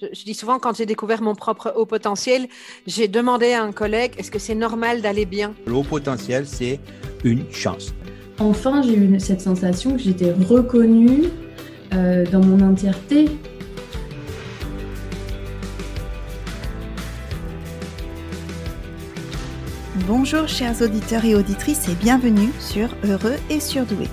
Je, dis souvent, quand j'ai découvert mon propre haut potentiel, j'ai demandé à un collègue, est-ce que c'est normal d'aller bien? Le haut potentiel, c'est une chance. Enfin, j'ai eu cette sensation que j'étais reconnue euh, dans mon entièreté. Bonjour chers auditeurs et auditrices et bienvenue sur Heureux et Surdoué.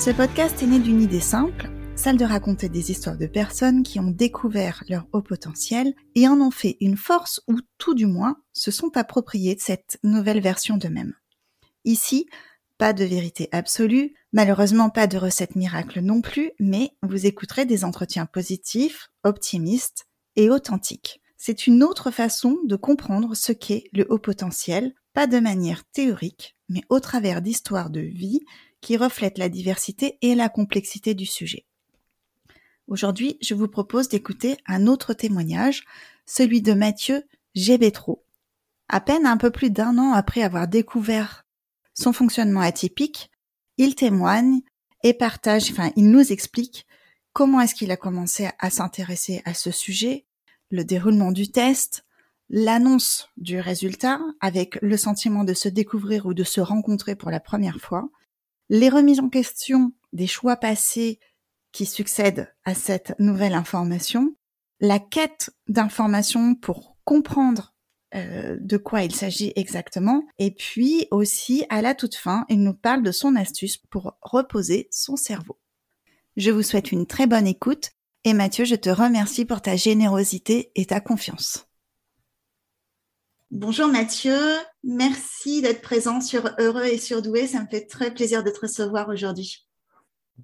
Ce podcast est né d'une idée simple, de raconter des histoires de personnes qui ont découvert leur haut potentiel et en ont fait une force ou tout du moins se sont appropriés de cette nouvelle version d'eux-mêmes. Ici, pas de vérité absolue, malheureusement pas de recette miracle non plus, mais vous écouterez des entretiens positifs, optimistes et authentiques. C'est une autre façon de comprendre ce qu'est le haut potentiel, pas de manière théorique, mais au travers d'histoires de vie qui reflètent la diversité et la complexité du sujet. Aujourd'hui, je vous propose d'écouter un autre témoignage, celui de Mathieu Gébétro. À peine un peu plus d'un an après avoir découvert son fonctionnement atypique, il témoigne et partage, enfin, il nous explique comment est-ce qu'il a commencé à s'intéresser à ce sujet, le déroulement du test, l'annonce du résultat avec le sentiment de se découvrir ou de se rencontrer pour la première fois, les remises en question des choix passés qui succèdent à cette nouvelle information, la quête d'informations pour comprendre euh, de quoi il s'agit exactement, et puis aussi à la toute fin, il nous parle de son astuce pour reposer son cerveau. Je vous souhaite une très bonne écoute, et Mathieu, je te remercie pour ta générosité et ta confiance. Bonjour Mathieu, merci d'être présent sur Heureux et Surdoué. Ça me fait très plaisir de te recevoir aujourd'hui.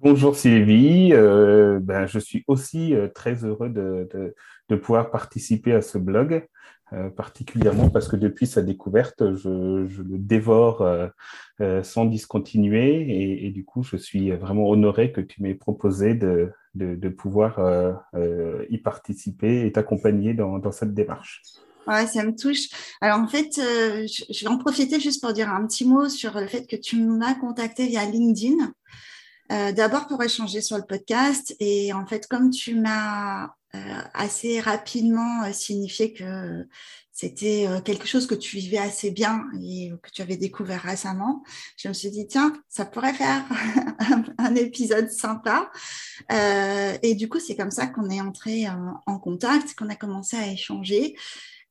Bonjour Sylvie, euh, ben, je suis aussi euh, très heureux de, pouvoir participer à ce blog, euh, particulièrement parce que depuis sa découverte, je, le dévore sans discontinuer et, du coup, je suis vraiment honoré que tu m'aies proposé de, pouvoir y participer et t'accompagner dans, dans cette démarche. Ouais, ça me touche. Alors en fait, je vais en profiter juste pour dire un petit mot sur le fait que tu m'as contacté via LinkedIn. Euh, D'abord pour échanger sur le podcast et en fait comme tu m'as euh, assez rapidement euh, signifié que c'était quelque chose que tu vivais assez bien et que tu avais découvert récemment, je me suis dit tiens ça pourrait faire un, épisode sympa et du coup c'est comme ça qu'on est entré en, en contact, qu'on a commencé à échanger.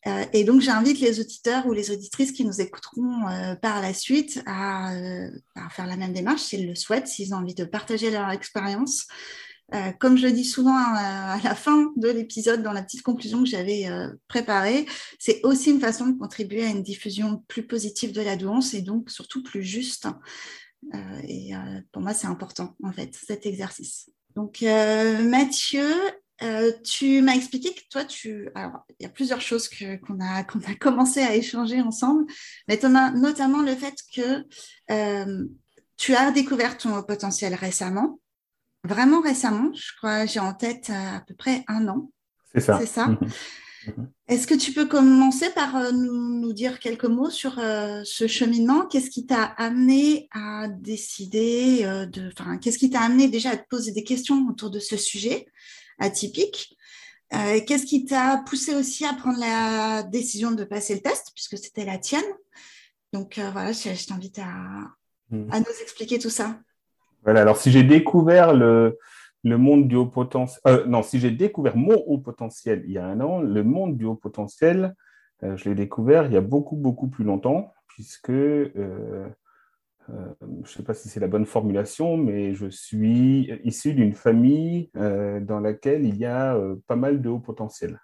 Euh, et donc, j'invite les auditeurs ou les auditrices qui nous écouteront euh, par la suite à, euh, à, faire la même démarche s'ils le souhaitent, s'ils ont envie de partager leur expérience. comme je le dis souvent à la fin de l'épisode, dans la petite conclusion que j'avais préparée, c'est aussi une façon de contribuer à une diffusion plus positive de la douance et donc surtout plus juste. et pour moi, c'est important, en fait, cet exercice. Donc, Mathieu, euh, tu m'as expliqué que toi, tu. Alors, il y a plusieurs choses qu'on a, qu'on a commencé à échanger ensemble, mais notamment le fait que euh, tu as découvert ton potentiel récemment, vraiment récemment, je crois, j'ai en tête à, peu près un an. C'est ça. C'est ça. Mhm. Est-ce que tu peux commencer par euh, nous, nous, dire quelques mots sur ce cheminement? Qu'est-ce qui t'a amené à décider de, enfin, qu'est-ce qui t'a amené déjà à te poser des questions autour de ce sujet? Atypique. Euh, qu'est-ce qui t'a poussé aussi à prendre la décision de passer le test, puisque c'était la tienne? Donc euh, voilà, je, t'invite hmm. à, nous expliquer tout ça. Voilà, alors si j'ai découvert le, le monde du haut potentiel, euh, non, si j'ai découvert mon haut potentiel il y a un an, le monde du haut potentiel, je l'ai découvert il y a beaucoup, beaucoup plus longtemps, puisque euh, je ne sais pas si c'est la bonne formulation, mais je suis issu d'une famille euh, dans laquelle il y a euh, pas mal de hauts potentiels.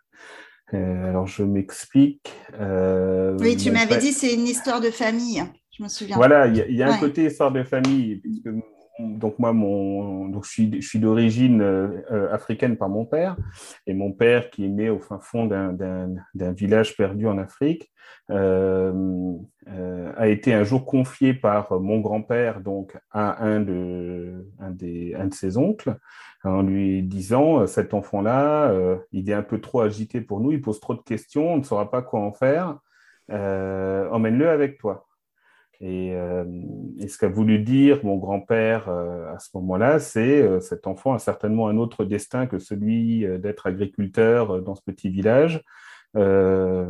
alors, je m'explique. oui, tu m'avais dit c'est une histoire de famille, je me souviens. Voilà, il y, a un côté histoire de famille, puisque donc moi, mon, donc je suis, je suis d'origine africaine par mon père, et mon père qui est né au fin fond d'un village perdu en Afrique, euh, euh, a été un jour confié par mon grand-père donc à un de, un, des, un de ses oncles en lui disant cet enfant-là, euh, il est un peu trop agité pour nous, il pose trop de questions, on ne saura pas quoi en faire, emmène-le avec toi. Et, et ce qu'a voulu dire mon grand-père à ce moment-là, c'est cet enfant a certainement un autre destin que celui d'être agriculteur dans ce petit village. Euh,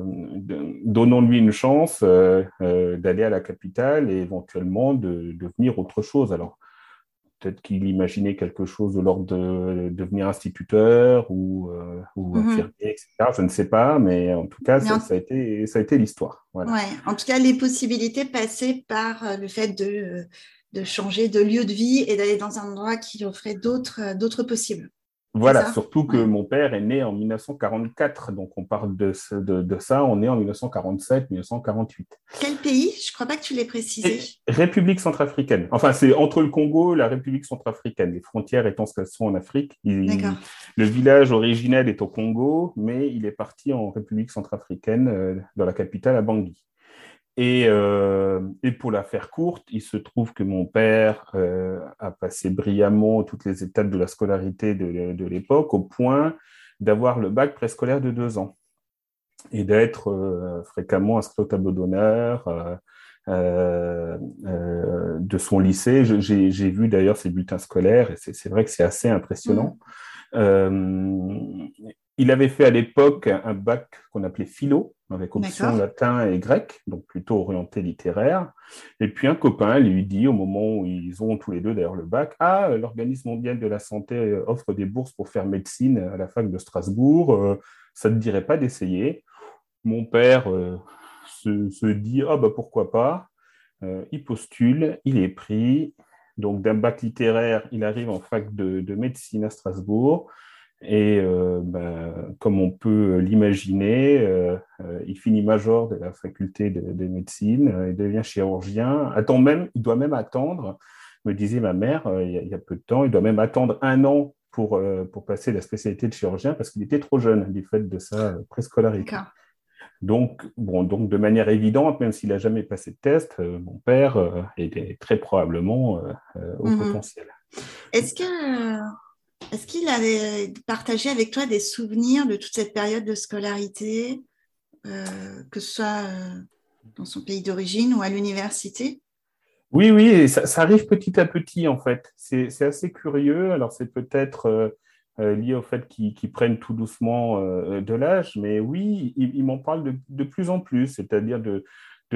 donnons-lui une chance euh, euh, d'aller à la capitale et éventuellement de, devenir autre chose. Alors, peut-être qu'il imaginait quelque chose de l'ordre de, devenir instituteur ou, ou mhm. infirmier, etc. Je ne sais pas, mais en tout cas, ça, a été, ça a été l'histoire. Voilà. Ouais. En tout cas, les possibilités passaient par le fait de, de changer de lieu de vie et d'aller dans un endroit qui offrait d'autres possibles. Voilà, surtout que mon père est né en 1944, donc on parle de, de, ça, on est en 1947-1948. Quel pays? Je ne crois pas que tu l'aies précisé. République centrafricaine. Enfin, c'est entre le Congo et la République centrafricaine, les frontières étant ce qu'elles sont en Afrique. le village originel est au Congo, mais il est parti en République centrafricaine, euh, dans la capitale, à Bangui. Euh, et, pour la faire courte, il se trouve que mon père euh, a passé brillamment toutes les étapes de la scolarité de, l'époque au point d'avoir le bac préscolaire de deux ans et d'être euh, fréquemment inscrit au tableau d'honneur de son lycée. J'ai vu d'ailleurs ses bulletins scolaires et c'est vrai que c'est assez impressionnant. Mmh. Il avait fait à l'époque un bac qu'on appelait philo, avec option latin et grec, donc plutôt orienté littéraire. Et puis un copain lui dit, au moment où ils ont tous les deux d'ailleurs le bac, Ah, l'Organisme mondial de la santé offre des bourses pour faire médecine à la fac de Strasbourg, euh, ça ne te dirait pas d'essayer? Mon père euh, se, dit, Ah, bah pourquoi pas? Euh, Il postule, il est pris. Donc d'un bac littéraire, il arrive en fac de médecine à Strasbourg. Et euh, ben, comme on peut l'imaginer, euh, euh, il finit major de la faculté de, médecine, il devient chirurgien. Attend même, il doit même attendre, me disait ma mère il y, a, peu de temps, il doit même attendre un an pour, pour passer la spécialité de chirurgien parce qu'il était trop jeune du fait de sa préscolarité. Donc, bon, donc, de manière évidente, même s'il n'a jamais passé de test, mon père est très probablement au mmh potentiel. Est-ce que est-ce qu'il avait partagé avec toi des souvenirs de toute cette période de scolarité, euh, que ce soit euh, dans son pays d'origine ou à l'université? Oui, oui, ça, arrive petit à petit en fait. C'est assez curieux. Alors c'est peut-être euh, lié au fait qu'ils prennent tout doucement de l'âge, mais oui, il, m'en parle de, plus en plus, c'est-à-dire de,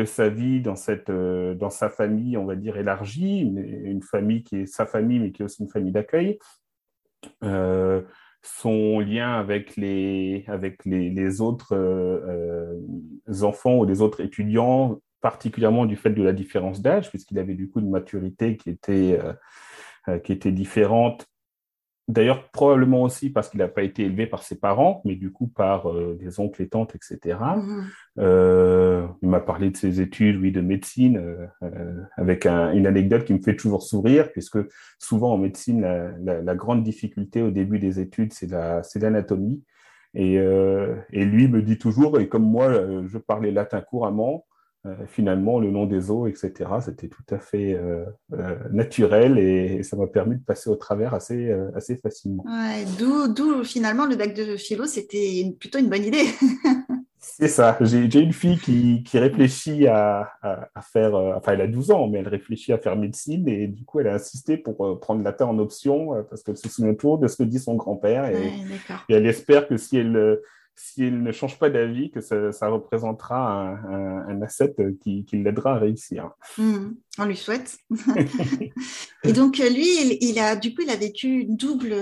sa vie dans, sa famille, on va dire, élargie, une famille qui est sa famille, mais qui est aussi une famille d'accueil, euh, son lien avec les, avec les, autres euh, euh, enfants ou les autres étudiants, particulièrement du fait de la différence d'âge, puisqu'il avait du coup une maturité qui était, qui était différente D'ailleurs, probablement aussi parce qu'il n'a pas été élevé par ses parents, mais du coup par euh, des oncles et tantes, etc. Mhm. Euh, il m'a parlé de ses études, oui, de médecine, euh, avec une anecdote qui me fait toujours sourire, puisque souvent en médecine, la, grande difficulté au début des études, c'est l'anatomie. et, et, lui me dit toujours, et comme moi, je parlais latin couramment, euh, finalement, le nom des eaux, etc., c'était tout à fait euh, euh, naturel et, ça m'a permis de passer au travers assez, assez facilement. D'où finalement le bac de philo, c'était plutôt une bonne idée. C'est ça. J'ai une fille qui, qui réfléchit à, à, faire, enfin elle a 12 ans, mais elle réfléchit à faire médecine et du coup elle a insisté pour prendre latin en option parce qu'elle se souvient toujours de ce que dit son grand-père et, et, elle espère que si elle s'il ne change pas d'avis, que ça, représentera un, asset qui, l'aidera à réussir. Hmm, on lui souhaite. et donc lui, il, a du coup, il a vécu une double,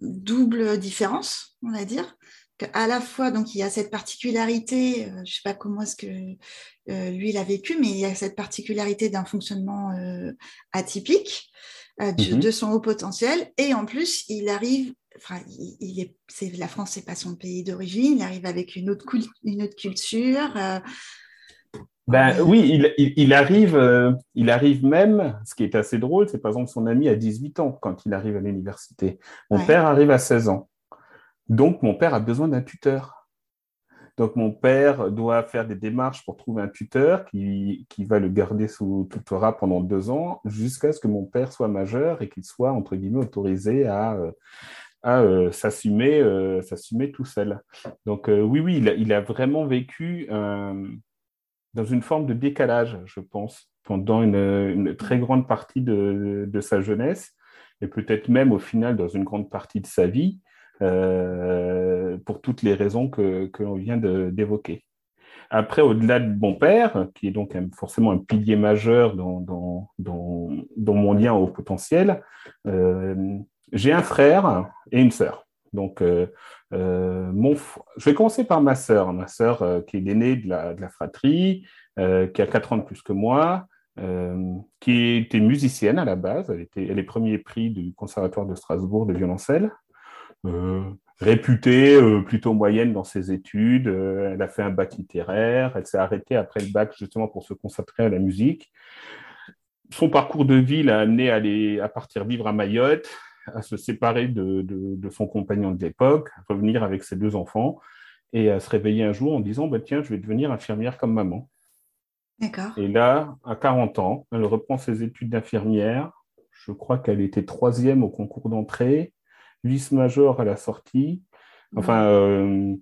double différence, on va dire. À la fois, donc il y a cette particularité, euh, je ne sais pas comment est-ce que euh, lui il a vécu, mais il y a cette particularité d'un fonctionnement euh, atypique. Mm-hmm. de son haut potentiel et en plus il arrive enfin, il, est, la France, c'est pas son pays d'origine. Il arrive avec une autre, une autre culture. Euh. ben oui, il, il, arrive, euh, il arrive même. Ce qui est assez drôle, c'est par exemple son ami a 18 ans quand il arrive à l'université. Mon père arrive à 16 ans. Donc mon père a besoin d'un tuteur. Donc mon père doit faire des démarches pour trouver un tuteur qui, qui va le garder sous tutorat pendant deux ans jusqu'à ce que mon père soit majeur et qu'il soit entre guillemets autorisé à, euh, à euh, s'assumer, euh, s'assumer tout seul. Donc euh, oui, oui, il a, vraiment vécu dans une forme de décalage, je pense, pendant une, très grande partie de, sa jeunesse, et peut-être même au final dans une grande partie de sa vie, pour toutes les raisons que, l'on vient d'évoquer. Après, au-delà de mon père, qui est donc forcément un pilier majeur dans, dans, dans, mon lien au potentiel, j'ai un frère et une sœur. Donc, euh, euh, mon, je vais commencer par ma sœur, ma sœur euh, qui est l'aînée de la, fratrie, qui a 4 ans de plus que moi, qui était musicienne à la base. Elle, était, elle est premier prix du Conservatoire de Strasbourg de violoncelle. réputée plutôt moyenne dans ses études, elle a fait un bac littéraire, elle s'est arrêtée après le bac justement pour se consacrer à la musique. Son parcours de vie l'a amené à, aller, à partir vivre à Mayotte, à se séparer de, son compagnon de l'époque, revenir avec ses deux enfants et à se réveiller un jour en disant bah, Tiens, je vais devenir infirmière comme maman. D'accord. Et là, à 40 ans, elle reprend ses études d'infirmière. Je crois qu'elle était troisième au concours d'entrée, vice-major à la sortie. Enfin, euh,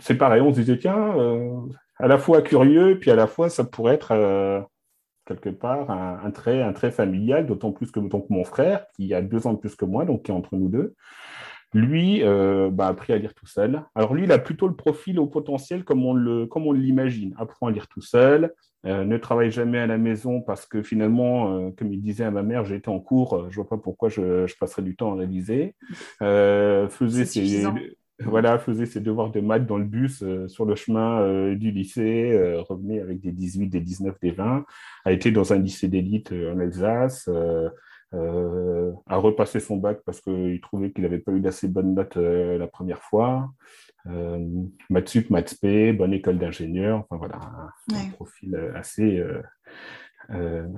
c'est pareil, on se disait Tiens, euh, à la fois curieux, puis à la fois ça pourrait être. Euh, quelque part un, trait, un trait familial, d'autant plus que donc, mon frère, qui a deux ans de plus que moi, donc qui est entre nous deux, lui euh, bah, a appris à lire tout seul. Alors lui, il a plutôt le profil au potentiel comme on, le, comme on l'imagine. Apprend à lire tout seul, euh, ne travaille jamais à la maison parce que finalement, euh, comme il disait à ma mère, j'étais en cours, je vois pas pourquoi je, je passerais du temps à réviser. faisait ses, voilà, faisait ses devoirs de maths dans le bus euh, sur le chemin euh, du lycée, euh, revenait avec des 18, des 19, des 20, a été dans un lycée d'élite en Alsace, a repassé son bac parce qu'il trouvait qu'il n'avait pas eu d'assez bonnes notes la première fois. maths sup, maths p, bonne école d'ingénieur, enfin voilà, un, profil assez,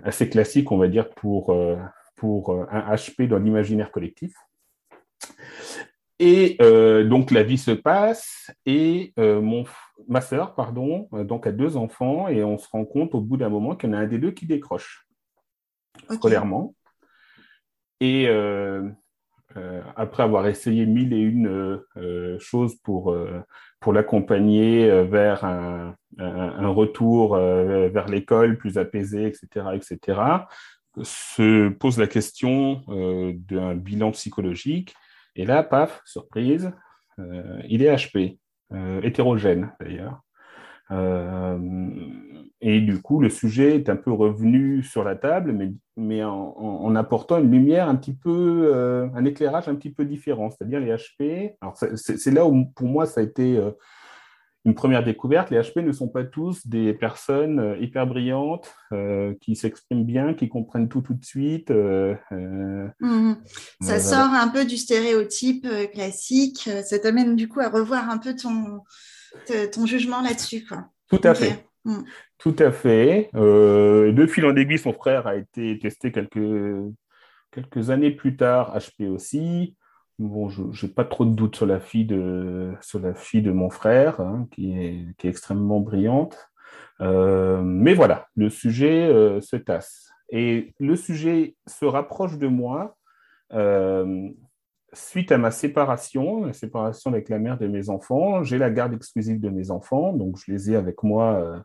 assez classique, on va dire, pour, pour un HP dans l'imaginaire collectif. Et euh, donc la vie se passe et euh, mon, ma sœur, pardon, euh, donc a deux enfants et on se rend compte au bout d'un moment qu'il y en a un des deux qui décroche scolairement. Et après avoir essayé mille et une choses pour, pour l'accompagner vers un, un, retour vers l'école plus apaisé, etc., etc., se pose la question d'un bilan psychologique et là, paf, surprise, euh, il est HP, euh, hétérogène d'ailleurs. Euh, et du coup, le sujet est un peu revenu sur la table, mais, en, apportant une lumière un petit peu, un éclairage un petit peu différent, c'est-à-dire les HP. Alors, c'est là où pour moi ça a été une première découverte, les HP ne sont pas tous des personnes euh, hyper brillantes, euh, qui s'expriment bien, qui comprennent tout tout de suite. Euh, mhm. Ça sort un peu du stéréotype classique. Ça t'amène du coup à revoir un peu ton, ton jugement là-dessus. Tout à fait. Mhm. Tout à fait. de fil en aiguille, son frère a été testé quelques, quelques années plus tard, HP aussi. Bon, je n'ai pas trop de doutes sur la fille de, sur la fille de mon frère, hein, qui, est, qui, est, extrêmement brillante. Euh, mais voilà, le sujet euh, se tasse. Et le sujet se rapproche de moi euh, suite à ma séparation, la séparation avec la mère de mes enfants. J'ai la garde exclusive de mes enfants, donc je les ai avec moi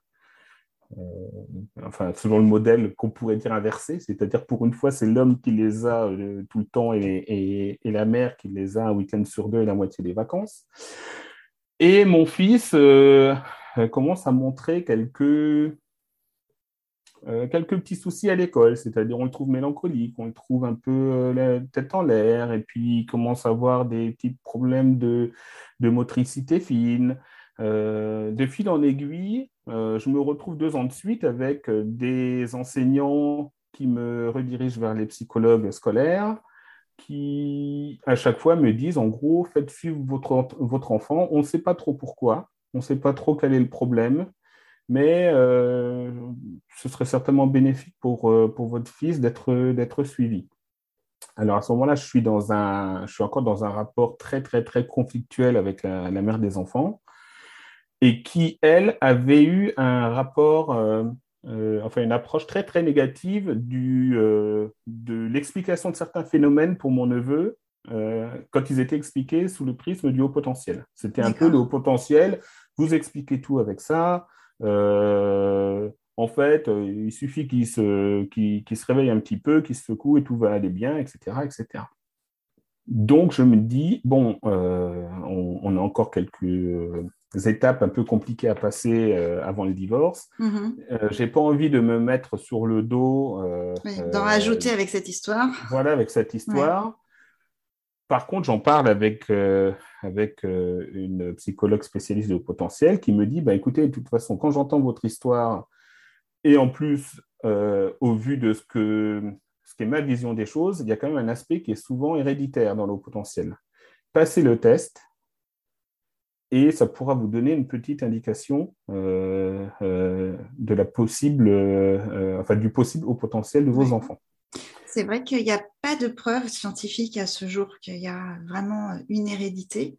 enfin, selon le modèle qu'on pourrait dire inversé, c'est-à-dire pour une fois, c'est l'homme qui les a euh, tout le temps et, la mère qui les a un week-end sur deux et la moitié des vacances. Et mon fils euh, commence à montrer quelques, quelques petits soucis à l'école, c'est-à-dire on le trouve mélancolique, on le trouve un peu tête en l'air, et puis il commence à avoir des petits problèmes de, de motricité fine. de fil en aiguille, euh, je me retrouve deux ans de suite avec euh, des enseignants qui me redirigent vers les psychologues scolaires qui, à chaque fois, me disent, en gros, faites suivre votre, votre enfant. On ne sait pas trop pourquoi, on ne sait pas trop quel est le problème, mais euh, ce serait certainement bénéfique pour, pour votre fils d'être suivi. Alors à ce moment-là, je suis je suis encore dans un rapport très très très conflictuel avec la mère des enfants et qui, elle, avait eu un rapport, euh, euh, enfin une approche très très négative du, euh, de l'explication de certains phénomènes pour mon neveu quand ils étaient expliqués sous le prisme du haut potentiel. C'était un peu le haut potentiel, vous expliquez tout avec ça, en fait, il suffit qu'il se, se réveille un petit peu, qu'il se secoue et tout va aller bien, etc. etc. Donc, je me dis, bon, on, a encore quelques étapes un peu compliquées à passer avant le divorce. Mm-hmm. Je n'ai pas envie de me mettre sur le dos. D'en rajouter avec cette histoire. Voilà, avec cette histoire. Par contre, j'en parle avec, euh, avec euh, une psychologue spécialiste de potentiel qui me dit bah, écoutez, de toute façon, quand j'entends votre histoire, et en plus, euh, au vu de ce, que, ce qui est ma vision des choses, il y a quand même un aspect qui est souvent héréditaire dans le potentiel. Passez le test, et ça pourra vous donner une petite indication de la possible, enfin, du possible au potentiel de vos enfants. C'est vrai qu'il n'y a pas de preuves scientifiques à ce jour qu'il y a vraiment une hérédité.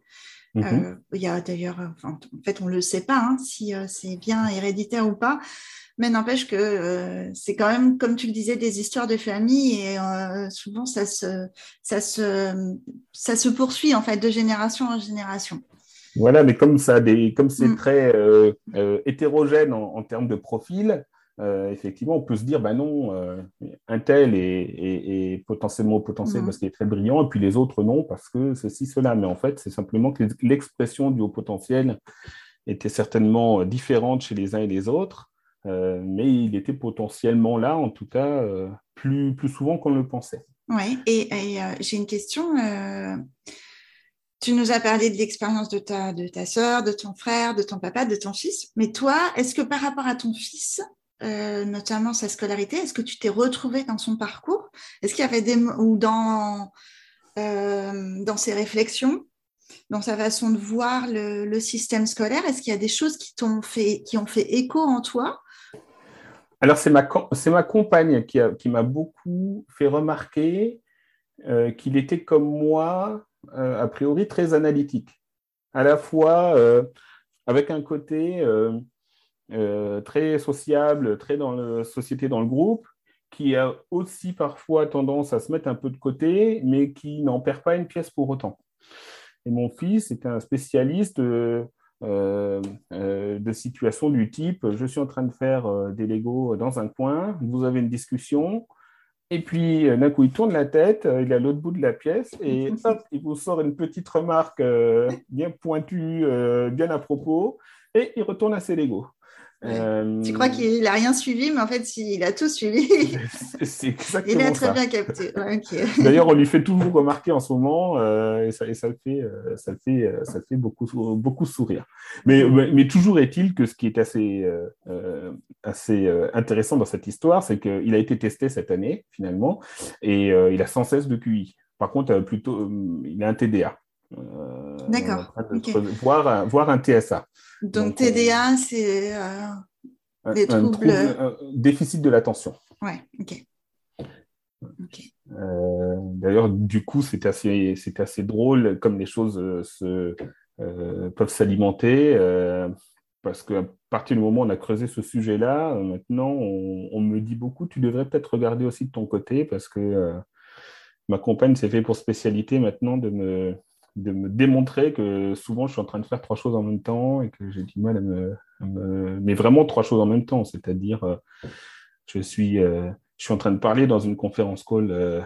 Mhm. Euh, il y a d'ailleurs, en fait, on ne le sait pas hein, si euh, c'est bien héréditaire ou pas, mais n'empêche que euh, c'est quand même, comme tu le disais, des histoires de famille et souvent ça se, ça, se, ça se poursuit en fait de génération en génération. Voilà, mais comme ça, comme c'est mm. très hétérogène en, termes de profil, euh, effectivement, on peut se dire, ben non, euh, un tel est, potentiellement potentiel mhm. parce qu'il est très brillant, et puis les autres non, parce que ceci, cela. Mais en fait, c'est simplement que l'expression du haut potentiel était certainement différente chez les uns et les autres, euh, mais il était potentiellement là, en tout cas, plus, plus souvent qu'on le pensait. Oui, et, j'ai une question. Tu nous as parlé de l'expérience de ta, de ta soeur, de ton frère, de ton papa, de ton fils. Mais toi, est-ce que par rapport à ton fils, euh, notamment sa scolarité. Est-ce que tu t'es retrouvé dans son parcours? Est-ce qu'il y avait des ou dans euh, dans ses réflexions, dans sa façon de voir le, système scolaire? Est-ce qu'il y a des choses qui t'ont fait qui ont fait écho en toi? Alors c'est ma ma compagne qui, qui m'a beaucoup fait remarquer euh, qu'il était comme moi a priori très analytique, à la fois avec un côté euh, très sociable, très dans la société, dans le groupe, qui a aussi parfois tendance à se mettre un peu de côté, mais qui n'en perd pas une pièce pour autant. Et mon fils est un spécialiste euh, euh, de situations du type je suis en train de faire des Legos dans un coin, vous avez une discussion, et puis d'un coup il tourne la tête, il est à l'autre bout de la pièce, et hop, il vous sort une petite remarque bien pointue, bien à propos, et il retourne à ses Legos. Euh, tu crois qu'il n'a rien suivi, mais en fait, il a tout suivi. C'est exactement Il a très bien capté. D'ailleurs, on lui fait toujours remarquer en ce moment, euh, et, ça, et ça, le fait, euh, ça, le fait, ça fait beaucoup, beaucoup sourire. Mais, mais toujours est-il que ce qui est assez, assez intéressant dans cette histoire, c'est qu'il a été testé cette année, finalement, et il a sans cesse de QI. Par contre, plutôt, il a un TDA. D'accord. Voir, voir un TSA. Donc, TDA, c'est euh, des troubles. Un déficit de l'attention. Ouais, ok. Euh, d'ailleurs, du coup, c'est assez, assez drôle comme les choses euh, peuvent s'alimenter. parce qu'à partir du moment où on a creusé ce sujet-là, maintenant, on, on, me dit beaucoup, tu devrais peut-être regarder aussi de ton côté, parce que ma compagne s'est fait pour spécialité maintenant de me, de me démontrer que souvent je suis en train de faire trois choses en même temps et que j'ai du mal à me, Mais vraiment trois choses en même temps, c'est-à-dire euh, je, suis, euh, je suis en train de parler dans une conférence call euh,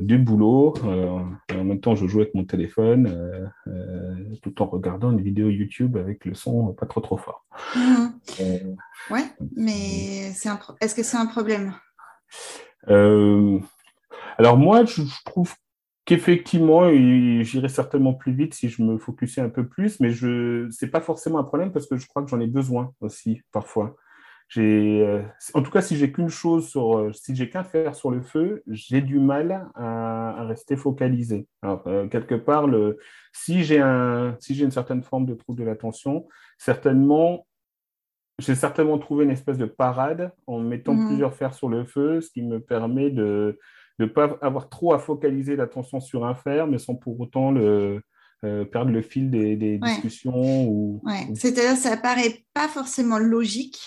du boulot, en même temps je joue avec mon téléphone, tout en regardant une vidéo YouTube avec le son pas trop trop fort. Mmh. ouais, mais est-ce que c'est un problème? Alors moi, je trouve Effectivement, j'irai certainement plus vite si je me focusais un peu plus, mais ce n'est pas forcément un problème parce que je crois que j'en ai besoin aussi parfois. Euh, en tout cas, si j'ai qu'une chose sur, euh, si j'ai qu'un fer sur le feu, j'ai du mal à, rester focalisé. Alors, euh, quelque part, le, si j'ai un, si j'ai une certaine forme de trouble de l'attention, certainement, j'ai certainement trouvé une espèce de parade en mettant mmh. plusieurs fers sur le feu, ce qui me permet de ne pas avoir trop à focaliser l'attention sur un fer, mais sans pour autant le, euh, perdre le fil des, discussions. Ou, C'est-à-dire ça paraît pas forcément logique,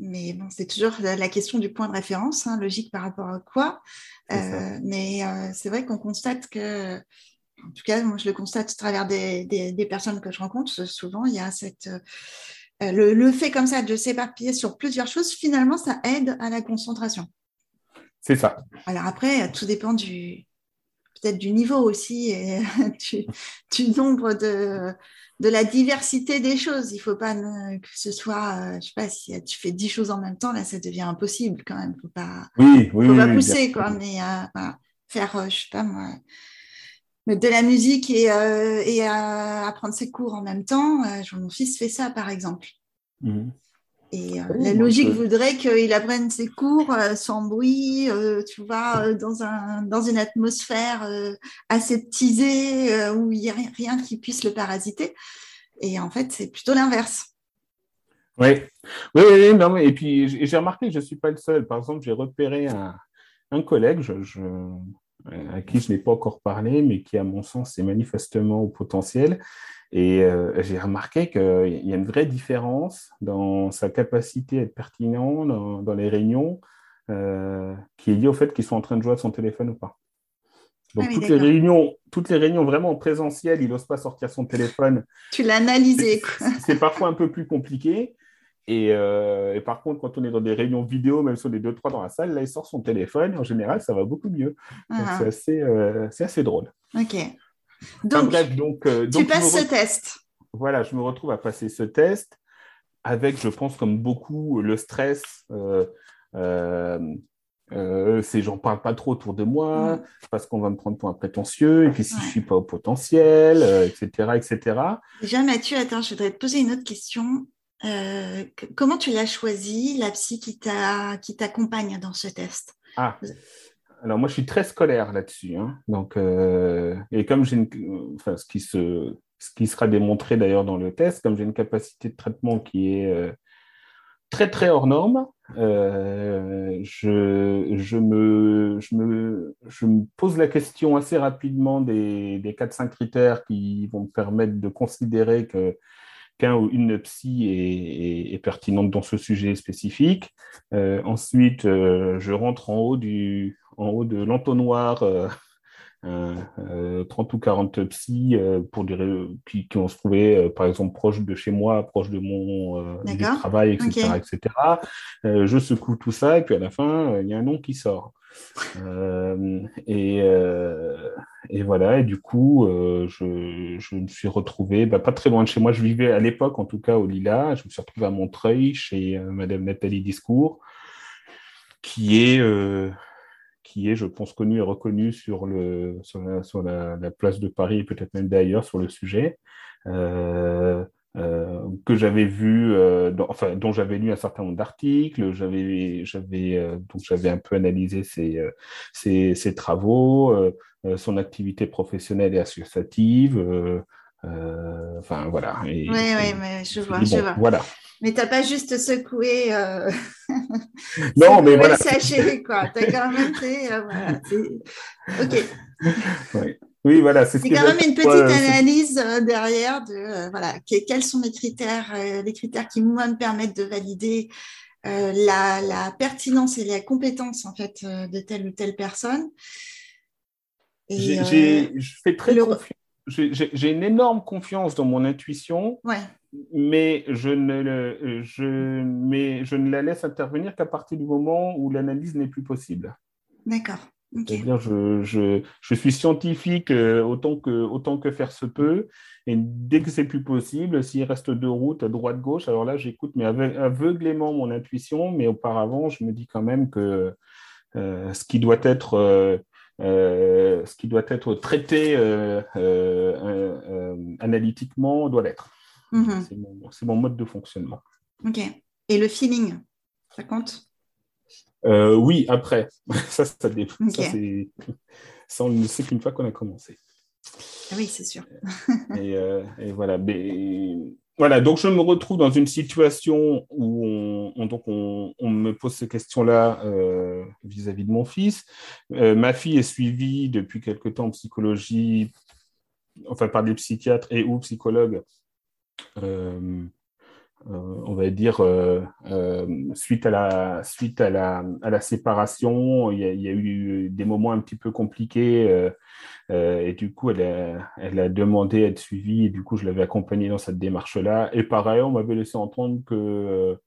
mais bon, c'est toujours la question du point de référence, hein, logique par rapport à quoi. Euh, mais euh, c'est vrai qu'on constate que, en tout cas, moi je le constate à travers des, des, personnes que je rencontre, souvent il y a cette le, le, fait comme ça de s'éparpiller sur plusieurs choses, finalement, ça aide à la concentration. C'est ça. Alors après, tout dépend du peut-être du niveau aussi et du, nombre de, de la diversité des choses. Il ne faut pas que ce soit, euh, je sais pas, si tu fais dix choses en même temps, là, ça devient impossible quand même. Faut pas, oui, oui, faut pas pousser, quoi. Mais euh, faire, euh, je sais pas moi, de la musique et, et apprendre ses cours en même temps. mon fils fait ça, par exemple. Mmh. Et euh, la logique voudrait qu'il apprenne ses cours euh, sans bruit, euh, tu vois, dans, un, dans une atmosphère aseptisée où il n'y a rien qui puisse le parasiter. Et en fait, c'est plutôt l'inverse. Oui, oui, oui, non, et puis j'ai remarqué que je ne suis pas le seul. Par exemple, j'ai repéré un, un collègue je, à qui je n'ai pas encore parlé, mais qui, à mon sens, est manifestement au potentiel. Et euh, j'ai remarqué qu'il y a une vraie différence dans sa capacité à être pertinent dans, les réunions, euh, qui est liée au fait qu'ils sont en train de jouer à son téléphone ou pas. Donc, ah toutes, les réunions, toutes les réunions vraiment présentielles, il n'ose pas sortir son téléphone. Tu l'as analysé. C'est parfois un peu plus compliqué. Euh, et, par contre, quand on est dans des réunions vidéo, même si on est deux, trois dans la salle, là, il sort son téléphone. En général, ça va beaucoup mieux. Ah. c'est assez, assez, drôle. OK. Donc, donc, euh, tu passes ce test. Voilà, je me retrouve à passer ce test avec, je pense, comme beaucoup, le stress. Euh, euh, euh c'est j'en parle pas trop autour de moi mm. parce qu'on va me prendre pour un prétentieux et puis si je suis pas au potentiel, etc., etc. Déjà, Mathieu, attends, je voudrais te poser une autre question. comment tu l'as choisi, la psy qui t'accompagne dans ce test? Ah, alors moi, je suis très scolaire là-dessus. Hein. Donc, euh, et comme j'ai enfin, ce qui se, ce qui sera démontré d'ailleurs dans le test, comme j'ai une capacité de traitement qui est euh, très très hors norme, euh, je, je, me, je, me, je me pose la question assez rapidement des, des 4-5 critères qui vont me permettre de considérer que qu'un ou une psy est, pertinente dans ce sujet spécifique. ensuite, je rentre en haut du, en haut de l'entonnoir 30 euh, euh, ou 40 psys euh, pour qui, qui, vont se trouver, par exemple, proches de chez moi, proches de mon travail, etc. etc. je secoue tout ça et puis à la fin, il y a un nom qui sort. et, et, voilà, et du coup, je, je, me suis retrouvé bah, pas très loin de chez moi. Je vivais à l'époque, en tout cas, au Lila. Je me suis retrouvé à Montreuil chez Madame Nathalie Discours, qui est qui est, je pense, connu et reconnu sur, le, sur, la, place de Paris et peut-être même d'ailleurs sur le sujet, euh, euh, que j'avais vu, euh, enfin, dont j'avais lu un certain nombre d'articles, j'avais, j'avais, donc j'avais un peu analysé ses, ses, ses travaux, son activité professionnelle et associative. enfin, voilà. oui, oui, mais je vois, je vois. Voilà. Mais t'as pas juste secoué. Euh... non, mais voilà. Quoi. T'as quand même fait. Euh, voilà, ok. Oui. voilà. C'est quand même une petite analyse euh, derrière de voilà, quels sont les critères, les critères qui moi me permettent de valider la, la, pertinence et la compétence en fait de telle ou telle personne. J'ai très J'ai une énorme confiance dans mon intuition. Ouais mais je ne, je, mais je ne la laisse intervenir qu'à partir du moment où l'analyse n'est plus possible. D'accord. C'est-à-dire, je, je, je, suis scientifique euh, autant, que, autant que faire se peut, et dès que c'est plus possible, s'il reste deux routes, à droite, gauche, alors là, j'écoute mais aveuglément mon intuition, mais auparavant, je me dis quand même que euh, ce qui doit être euh, ce qui doit être traité analytiquement doit l'être. Mhm. C'est mon, mode de fonctionnement. Ok. Et le feeling, ça compte? Euh, Oui, après. ça, ça dépend. Ça, on ne sait qu'une fois qu'on a commencé. Ah oui, c'est sûr. Euh, et, voilà. Mais, voilà, donc je me retrouve dans une situation où on, donc on, me pose ces questions-là euh, vis-à-vis de mon fils. ma fille est suivie depuis quelque temps en psychologie, enfin par des psychiatres et ou psychologues euh, on va dire, suite, à la, suite à, la, à la séparation, il y, a, eu des moments un petit peu compliqués. et du coup, elle a, elle a demandé à être suivie. Et du coup, je l'avais accompagnée dans cette démarche-là. Et pareil, on m'avait laissé entendre que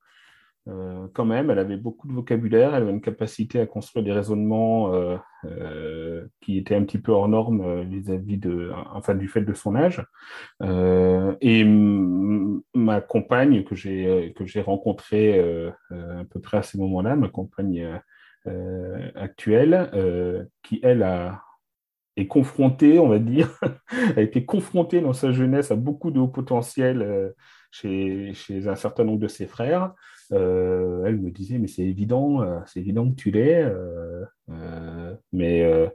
euh, quand même, elle avait beaucoup de vocabulaire, elle avait une capacité à construire des raisonnements euh, euh, qui étaient un petit peu hors normes vis-à-vis de, enfin, du fait de son âge. et ma compagne que j'ai que j'ai rencontrée à peu près à ces moments-là, ma compagne actuelle, qui elle a est confrontée, on va dire, a été confrontée dans sa jeunesse à beaucoup de haut potentiel chez, chez un certain nombre de ses frères. Euh, elle me disait, mais c'est évident, euh, c'est évident que tu l'es, euh, mais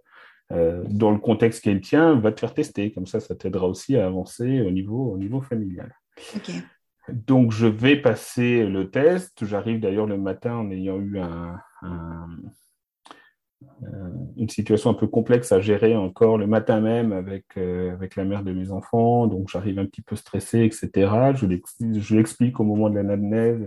dans le contexte qu'elle tient, va te faire tester. Comme ça, ça t'aidera aussi à avancer au niveau, au niveau familial. Donc, je vais passer le test. J'arrive d'ailleurs le matin en ayant eu une situation un peu complexe à gérer encore le matin même avec, avec la mère de mes enfants. Donc, j'arrive un petit peu stressé, etc. Je l'explique au moment de l'anamnèse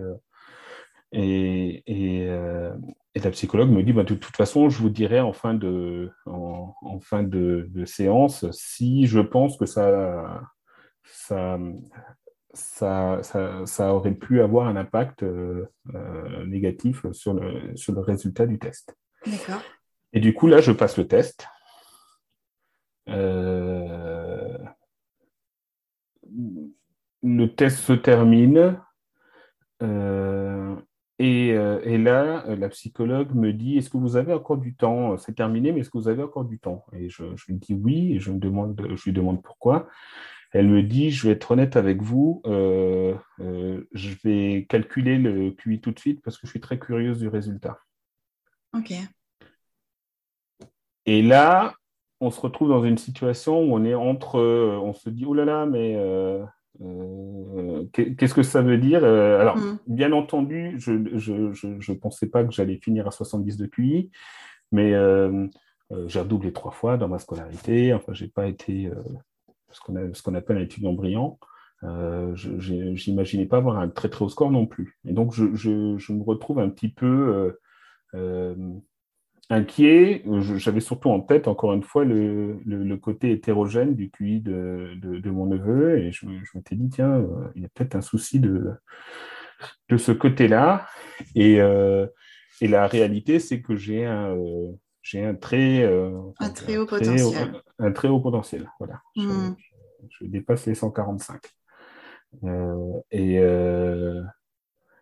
et, euh, et, la psychologue me dit, bah, de, toute façon, je vous dirai en fin de, en, fin de, séance si je pense que ça, ça, ça, ça, aurait pu avoir un impact euh, euh, négatif sur le, sur le résultat du test. D'accord. Et du coup, là, je passe le test. le test se termine. Euh, et, là, euh, la psychologue me dit, est-ce que vous avez encore du temps? C'est terminé, mais est-ce que vous avez encore du temps? Et je, lui dis oui, et je, me demande, je lui demande pourquoi. Elle me dit, je vais être honnête avec vous, euh, je vais calculer le QI tout de suite parce que je suis très curieuse du résultat. OK. Et là, on se retrouve dans une situation où on est entre, on se dit, oh là là, mais euh, qu'est-ce que ça veut dire euh, Alors, mm. bien entendu, je ne pensais pas que j'allais finir à 70 de QI, mais euh, j'ai redoublé trois fois dans ma scolarité. Enfin, j'ai pas été ce qu'on appelle un étudiant brillant. je n'imaginais pas avoir un très très haut score non plus. Et donc, je, je me retrouve un petit peu inquiet. J'avais surtout en tête, encore une fois, le, le, côté hétérogène du QI de, de, mon neveu. Et je, je m'étais dit, tiens, euh, il y a peut-être un souci de, de ce côté-là. Et, euh, et, la réalité, c'est que j'ai un, euh, j'ai un très, un très haut potentiel. un très haut potentiel. Voilà. Je, hmm. dépasse les 145. et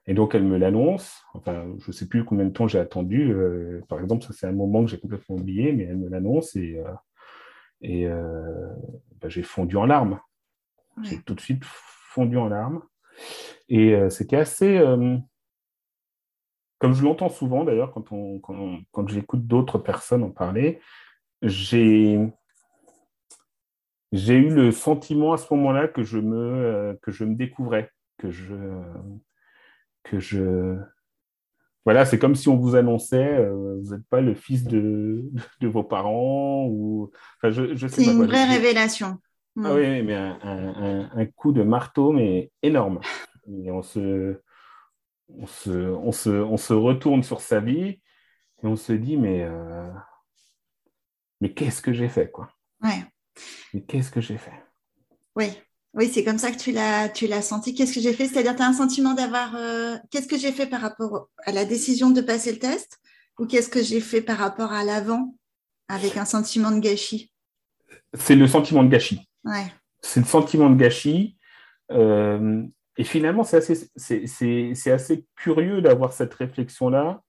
et donc, elle me l'annonce. Enfin, je ne sais plus combien de temps j'ai attendu. Euh, par exemple, ça, c'est un moment que j'ai complètement oublié, mais elle me l'annonce et, euh, et euh, bah, j'ai fondu en larmes. J'ai tout de suite fondu en larmes. Et c'était assez. comme je l'entends souvent d'ailleurs, quand, on, quand, quand j'écoute d'autres personnes en parler, j'ai. J'ai eu le sentiment à ce moment-là que je me, que je me découvrais, que je, que je. Voilà, c'est comme si on vous annonçait, euh, vous n'êtes pas le fils de, de, vos parents ou. Enfin, je, je sais c'est une vraie révélation. Ah oui, mais un, un, un, coup de marteau, mais énorme. Et on se, on se, on se, on se retourne sur sa vie et on se dit, mais, euh, mais qu'est-ce que j'ai fait, quoi? Ouais. Mais qu'est-ce que j'ai fait? Oui. Oui, c'est comme ça que tu l'as, tu l'as senti. Qu'est-ce que j'ai fait? C'est-à-dire, tu as un sentiment d'avoir. Euh, qu'est-ce que j'ai fait par rapport à la décision de passer le test? Ou qu'est-ce que j'ai fait par rapport à l'avant avec un sentiment de gâchis? C'est le sentiment de gâchis. Ouais. C'est le sentiment de gâchis. Euh, et finalement, c'est assez, c'est, assez curieux d'avoir cette réflexion-là.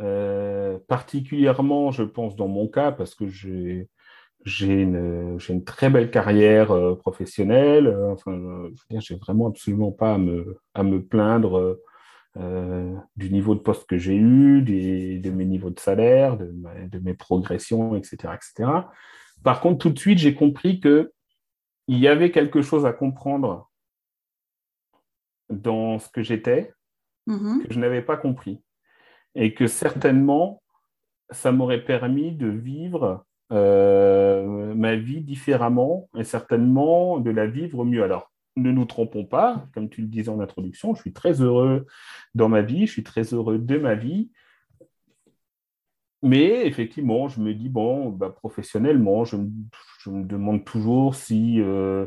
Euh, particulièrement, je pense, dans mon cas, parce que j'ai j'ai une, une, très belle carrière euh, professionnelle. Euh, enfin, je j'ai vraiment absolument pas à me, à me plaindre euh, du niveau de poste que j'ai eu, des, de mes niveaux de salaire, de, de, mes progressions, etc., etc. Par contre, tout de suite, j'ai compris que il y avait quelque chose à comprendre dans ce que j'étais mm-hmm. que je n'avais pas compris et que certainement ça m'aurait permis de vivre euh, ma vie différemment et certainement de la vivre mieux. Alors, ne nous trompons pas, comme tu le disais en introduction, je suis très heureux dans ma vie, je suis très heureux de ma vie. Mais effectivement, je me dis, bon, bah, professionnellement, je me, demande toujours si euh,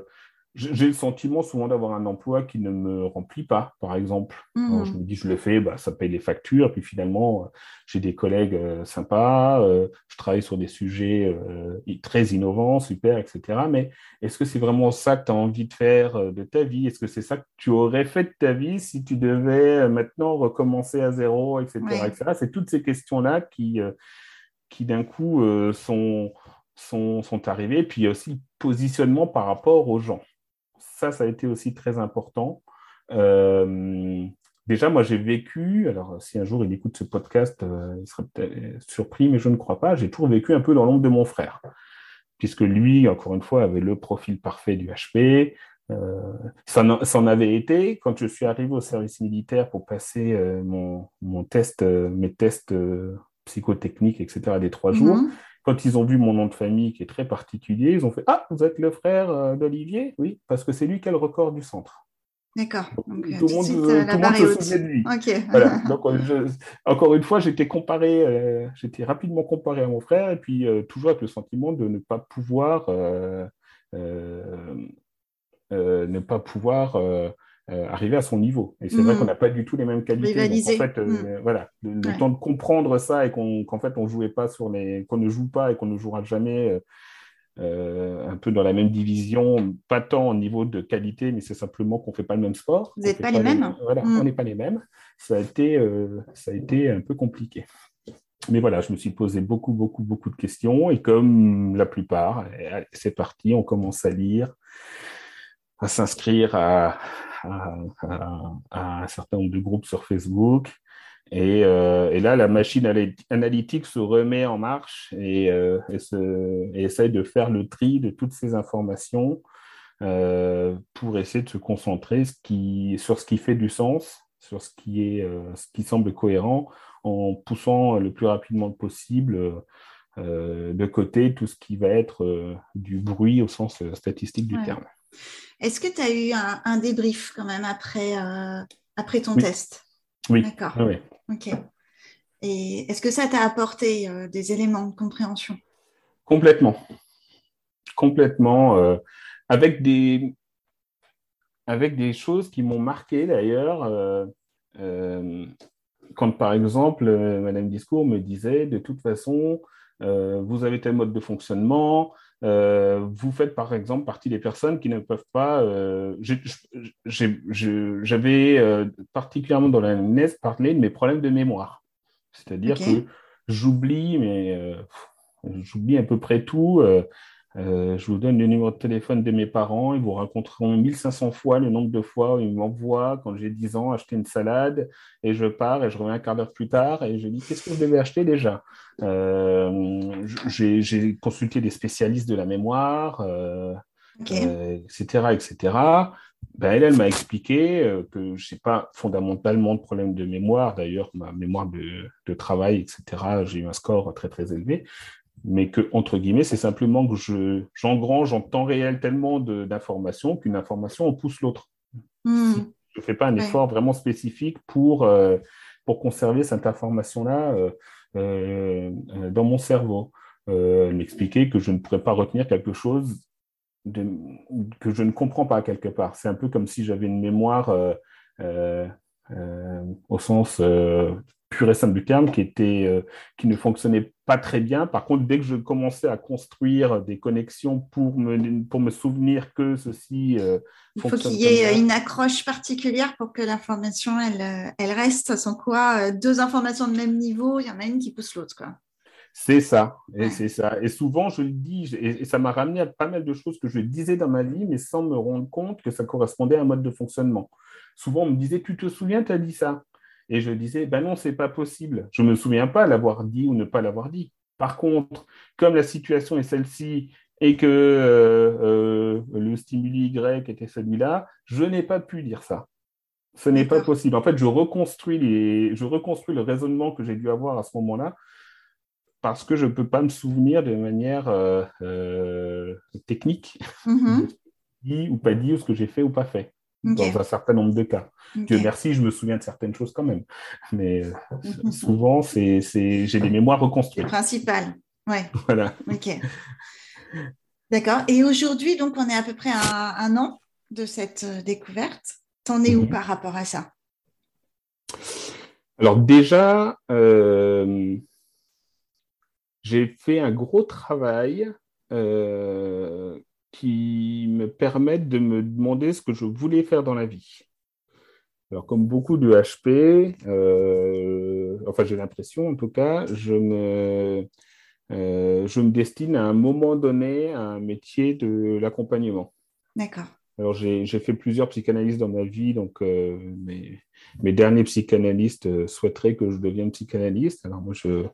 j'ai le sentiment souvent d'avoir un emploi qui ne me remplit pas, par exemple. Mhm. je me dis, je le fais, bah, ça paye les factures, puis finalement, euh, j'ai des collègues euh, sympas, euh, je travaille sur des sujets euh, très innovants, super, etc. Mais est-ce que c'est vraiment ça que tu as envie de faire de ta vie? Est-ce que c'est ça que tu aurais fait de ta vie si tu devais maintenant recommencer à zéro, etc. Ouais. etc. C'est toutes ces questions-là qui, qui d'un coup, sont, sont, sont arrivées. Puis il y a aussi le positionnement par rapport aux gens ça, ça a été aussi très important. Euh, déjà, moi, j'ai vécu, alors si un jour il écoute ce podcast, euh, il serait peut-être surpris, mais je ne crois pas, j'ai toujours vécu un peu dans l'ombre de mon frère, puisque lui, encore une fois, avait le profil parfait du HP. Euh, ça, en, ça en avait été quand je suis arrivé au service militaire pour passer euh, mon, mon test, euh, mes tests euh, psychotechniques, etc., des trois jours. Mhm. Quand ils ont vu mon nom de famille qui est très particulier, ils ont fait Ah, vous êtes le frère euh, d'Olivier? Oui, parce que c'est lui qui a le record du centre. D'accord. Donc, euh, Tout tout le de monde, suite, euh, euh, tout le monde est se souvenait de lui. Voilà. Donc, euh, je- encore une fois, j'étais comparé, euh, j'étais rapidement comparé à mon frère, et puis euh, toujours avec le sentiment de ne pas pouvoir, euh, euh, euh, ne pas pouvoir euh, euh, arriver à son niveau. Et c'est vrai Mhm. qu'on n'a pas du tout les mêmes qualités. Donc, en fait, euh, voilà, le, le Ouais. temps de comprendre ça et qu'on, qu'en fait on jouait pas sur les, qu'on ne joue pas et qu'on ne jouera jamais. euh, euh, un peu dans la même division, pas tant au niveau de qualité, mais c'est simplement qu'on ne fait pas le même sport. Vous n'êtes pas les mêmes. Voilà, Mm. on n'est pas les mêmes. Ça a, été, euh, ça a été un peu compliqué. Mais voilà, je me suis posé beaucoup, beaucoup, beaucoup de questions. Et comme la plupart, euh, c'est parti, on commence à lire, à s'inscrire à, à, à- à un certain nombre de groupes sur Facebook. Et, euh, et là, la machine ana- analytique se remet en marche et, euh, et, se- et essaye de faire le tri de toutes ces informations euh, pour essayer de se concentrer ce qui, sur ce qui fait du sens, sur ce qui, est, euh, ce qui semble cohérent, en poussant le plus rapidement possible de côté tout ce qui va être du bruit au sens statistique du Ouais. terme. Est-ce que tu as eu un, un débrief quand même après, euh, après ton Oui. test? Oui. D'accord. Ah ouais. Ok. Et est-ce que ça t'a apporté euh, des éléments de compréhension? Complètement. Complètement. euh, avec, des, avec des choses qui m'ont marqué d'ailleurs. quand par exemple, Madame Discours me disait de toute façon, vous avez tel mode de fonctionnement, euh, vous faites par exemple partie des personnes qui ne peuvent pas. euh, J'avais euh, particulièrement dans la NES parlé de mes problèmes de mémoire. C'est-à-dire que j'oublie, mais euh, j'oublie à peu près tout. Euh, je vous donne le numéro de téléphone de mes parents, ils vous raconteront 1500 fois le nombre de fois où ils m'envoient, quand j'ai 10 ans, acheter une salade, et je pars, et je reviens un quart d'heure plus tard, et je dis, qu'est-ce que je devais acheter déjà? Euh, J'ai consulté des spécialistes de la mémoire, euh, Ok. euh, etc., etc. Ben, elle, elle m'a expliqué que je n'ai pas fondamentalement de problème de mémoire. D'ailleurs, ma mémoire de, de travail, etc., j'ai eu un score très, très élevé. Mais que, entre guillemets, c'est simplement que je, j'engrange en temps réel tellement de- d'informations qu'une information en pousse l'autre. Hmm. Je ne fais pas un Ouais. effort vraiment spécifique pour, euh, pour conserver cette information-là euh, euh, dans mon cerveau. M'expliquait que je ne pourrais pas retenir quelque chose de, que je ne comprends pas quelque part. C'est un peu comme si j'avais une mémoire au sens pur et simple du terme qui, était, euh, qui ne fonctionnait pas très bien. Par contre, dès que je commençais à construire des connexions pour me, pour me souvenir que ceci euh, Il faut qu'il y ait une accroche particulière pour que l'information, elle, euh, elle reste, sans quoi deux informations de même niveau, il y en a une qui pousse l'autre. quoi. C'est ça, et Ouais. c'est ça. Et souvent, je le dis, et, et ça m'a ramené à pas mal de choses que je disais dans ma vie, mais sans me rendre compte que ça correspondait à un mode de fonctionnement. Souvent, on me disait, tu te souviens, tu as dit ça? Et je disais, ben non, c'est pas possible. Je me souviens pas l'avoir dit ou ne pas l'avoir dit. Par contre, comme la situation est celle-ci et que euh, euh, le stimuli Y était celui-là, je n'ai pas pu dire ça. Ce n'est pas possible. En fait, je reconstruis, les... je reconstruis le raisonnement que j'ai dû avoir à ce moment-là parce que je ne peux pas me souvenir de manière euh, technique Mhm. dit ou pas dit, ou ce que j'ai fait ou pas fait, dans un certain nombre de cas. Dieu merci, je me souviens de certaines choses quand même. Mais euh, souvent, c'est, j'ai des mémoires reconstruites. Principal, ouais. Voilà. Ok. D'accord. Et aujourd'hui, donc, on est à peu près à un an de cette euh, découverte. T'en es où Mhm. par rapport à ça? Alors déjà, euh, j'ai fait un gros travail euh, qui me permet de me demander ce que je voulais faire dans la vie. Alors comme beaucoup de HP, euh, enfin j'ai l'impression en tout cas, je me, euh, je me destine à un moment donné à un métier de l'accompagnement. D'accord. Alors, j'ai fait plusieurs psychanalystes dans ma vie, donc euh, mes, mes derniers psychanalystes souhaiteraient que je devienne psychanalyste. Alors, moi, je,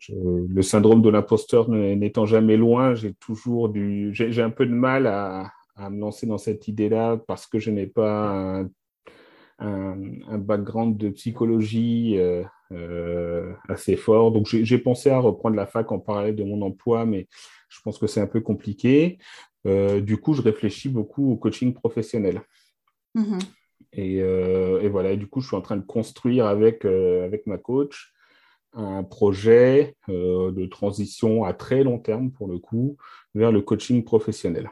je- le syndrome de l'imposteur n'étant jamais loin, j'ai toujours du, j'ai un peu de mal à, à me lancer dans cette idée-là parce que je n'ai pas un, un, un background de psychologie euh, euh, assez fort. Donc, j'ai pensé à reprendre la fac en parallèle de mon emploi, mais je pense que c'est un peu compliqué. Euh, du coup, je réfléchis beaucoup au coaching professionnel. Mhm. Et, et voilà, et du coup, je suis en train de construire avec, avec ma coach un projet euh, de transition à très long terme, pour le coup, vers le coaching professionnel.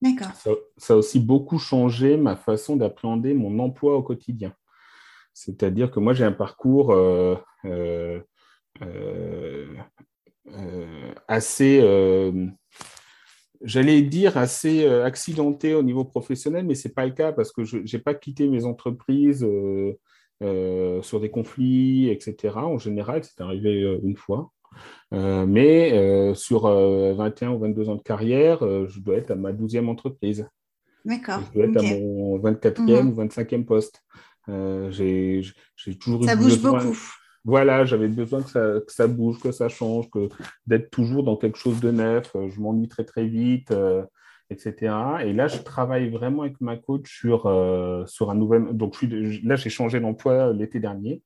D'accord. Ça, ça a aussi beaucoup changé ma façon d'appréhender mon emploi au quotidien. C'est-à-dire que moi, j'ai un parcours euh, euh, assez, j'allais dire, assez accidenté au niveau professionnel, mais ce n'est pas le cas parce que je n'ai pas quitté mes entreprises euh, sur des conflits, etc. En général, c'est arrivé euh, une fois. Euh, mais sur euh, 21 ou 22 ans de carrière, je dois être à ma 12e entreprise. D'accord. Je dois être à mon 24e Mhm. ou 25e poste. J'ai toujours Ça eu bouge besoin- beaucoup. Voilà, j'avais besoin que ça, que ça bouge, que ça change, que d'être toujours dans quelque chose de neuf. Je m'ennuie très très vite, etc. Et là, je travaille vraiment avec ma coach sur, euh, sur un nouvel. Donc là, j'ai changé d'emploi l'été dernier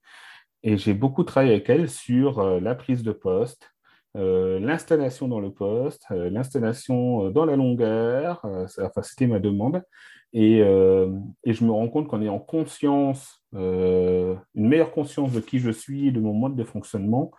et j'ai beaucoup travaillé avec elle sur euh, la prise de poste, euh, l'installation dans le poste, euh, l'installation euh, dans la longueur. euh, enfin, c'était ma demande. Et, euh, et je me rends compte qu'en ayant conscience, euh, une meilleure conscience de qui je suis et de mon mode de fonctionnement, euh,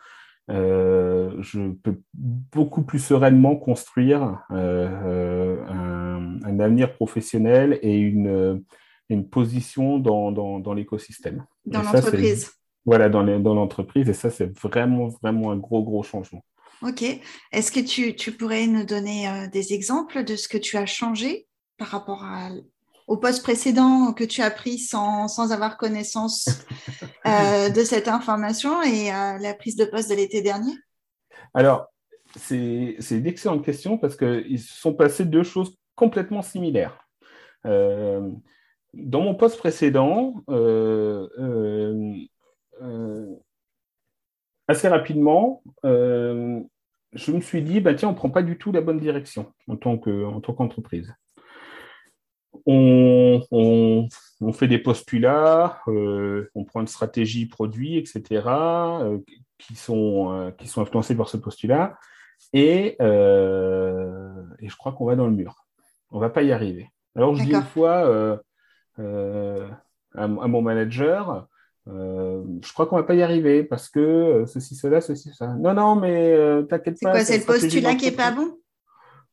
je peux beaucoup plus sereinement construire euh, euh, un, un avenir professionnel et une, une position dans, dans, dans l'écosystème. Dans l'entreprise. Voilà, dans l'entreprise. Et ça, c'est vraiment, vraiment un gros, gros changement. Ok. Est-ce que tu, tu pourrais nous donner euh, des exemples de ce que tu as changé par rapport à- au poste précédent que tu as pris sans, sans avoir connaissance euh, de cette information et euh, la prise de poste de l'été dernier? Alors, c'est une excellente question parce qu'ils se sont passées deux choses complètement similaires. Euh, dans mon poste précédent, euh, assez rapidement, je me suis dit, bah, tiens, on ne prend pas du tout la bonne direction en tant que- en tant qu'entreprise. On, on- on fait des postulats, euh, on prend une stratégie produit, etc., euh, qui, sont, euh, qui sont influencés par ce postulat, et, et je crois qu'on va dans le mur. On ne va pas y arriver. Alors, je dis une fois à, à mon manager, je crois qu'on ne va pas y arriver parce que ceci, cela, ceci, ça. Non, non, mais t'inquiète C'est pas. quoi c'est C'est la le postulat qui est pas bon?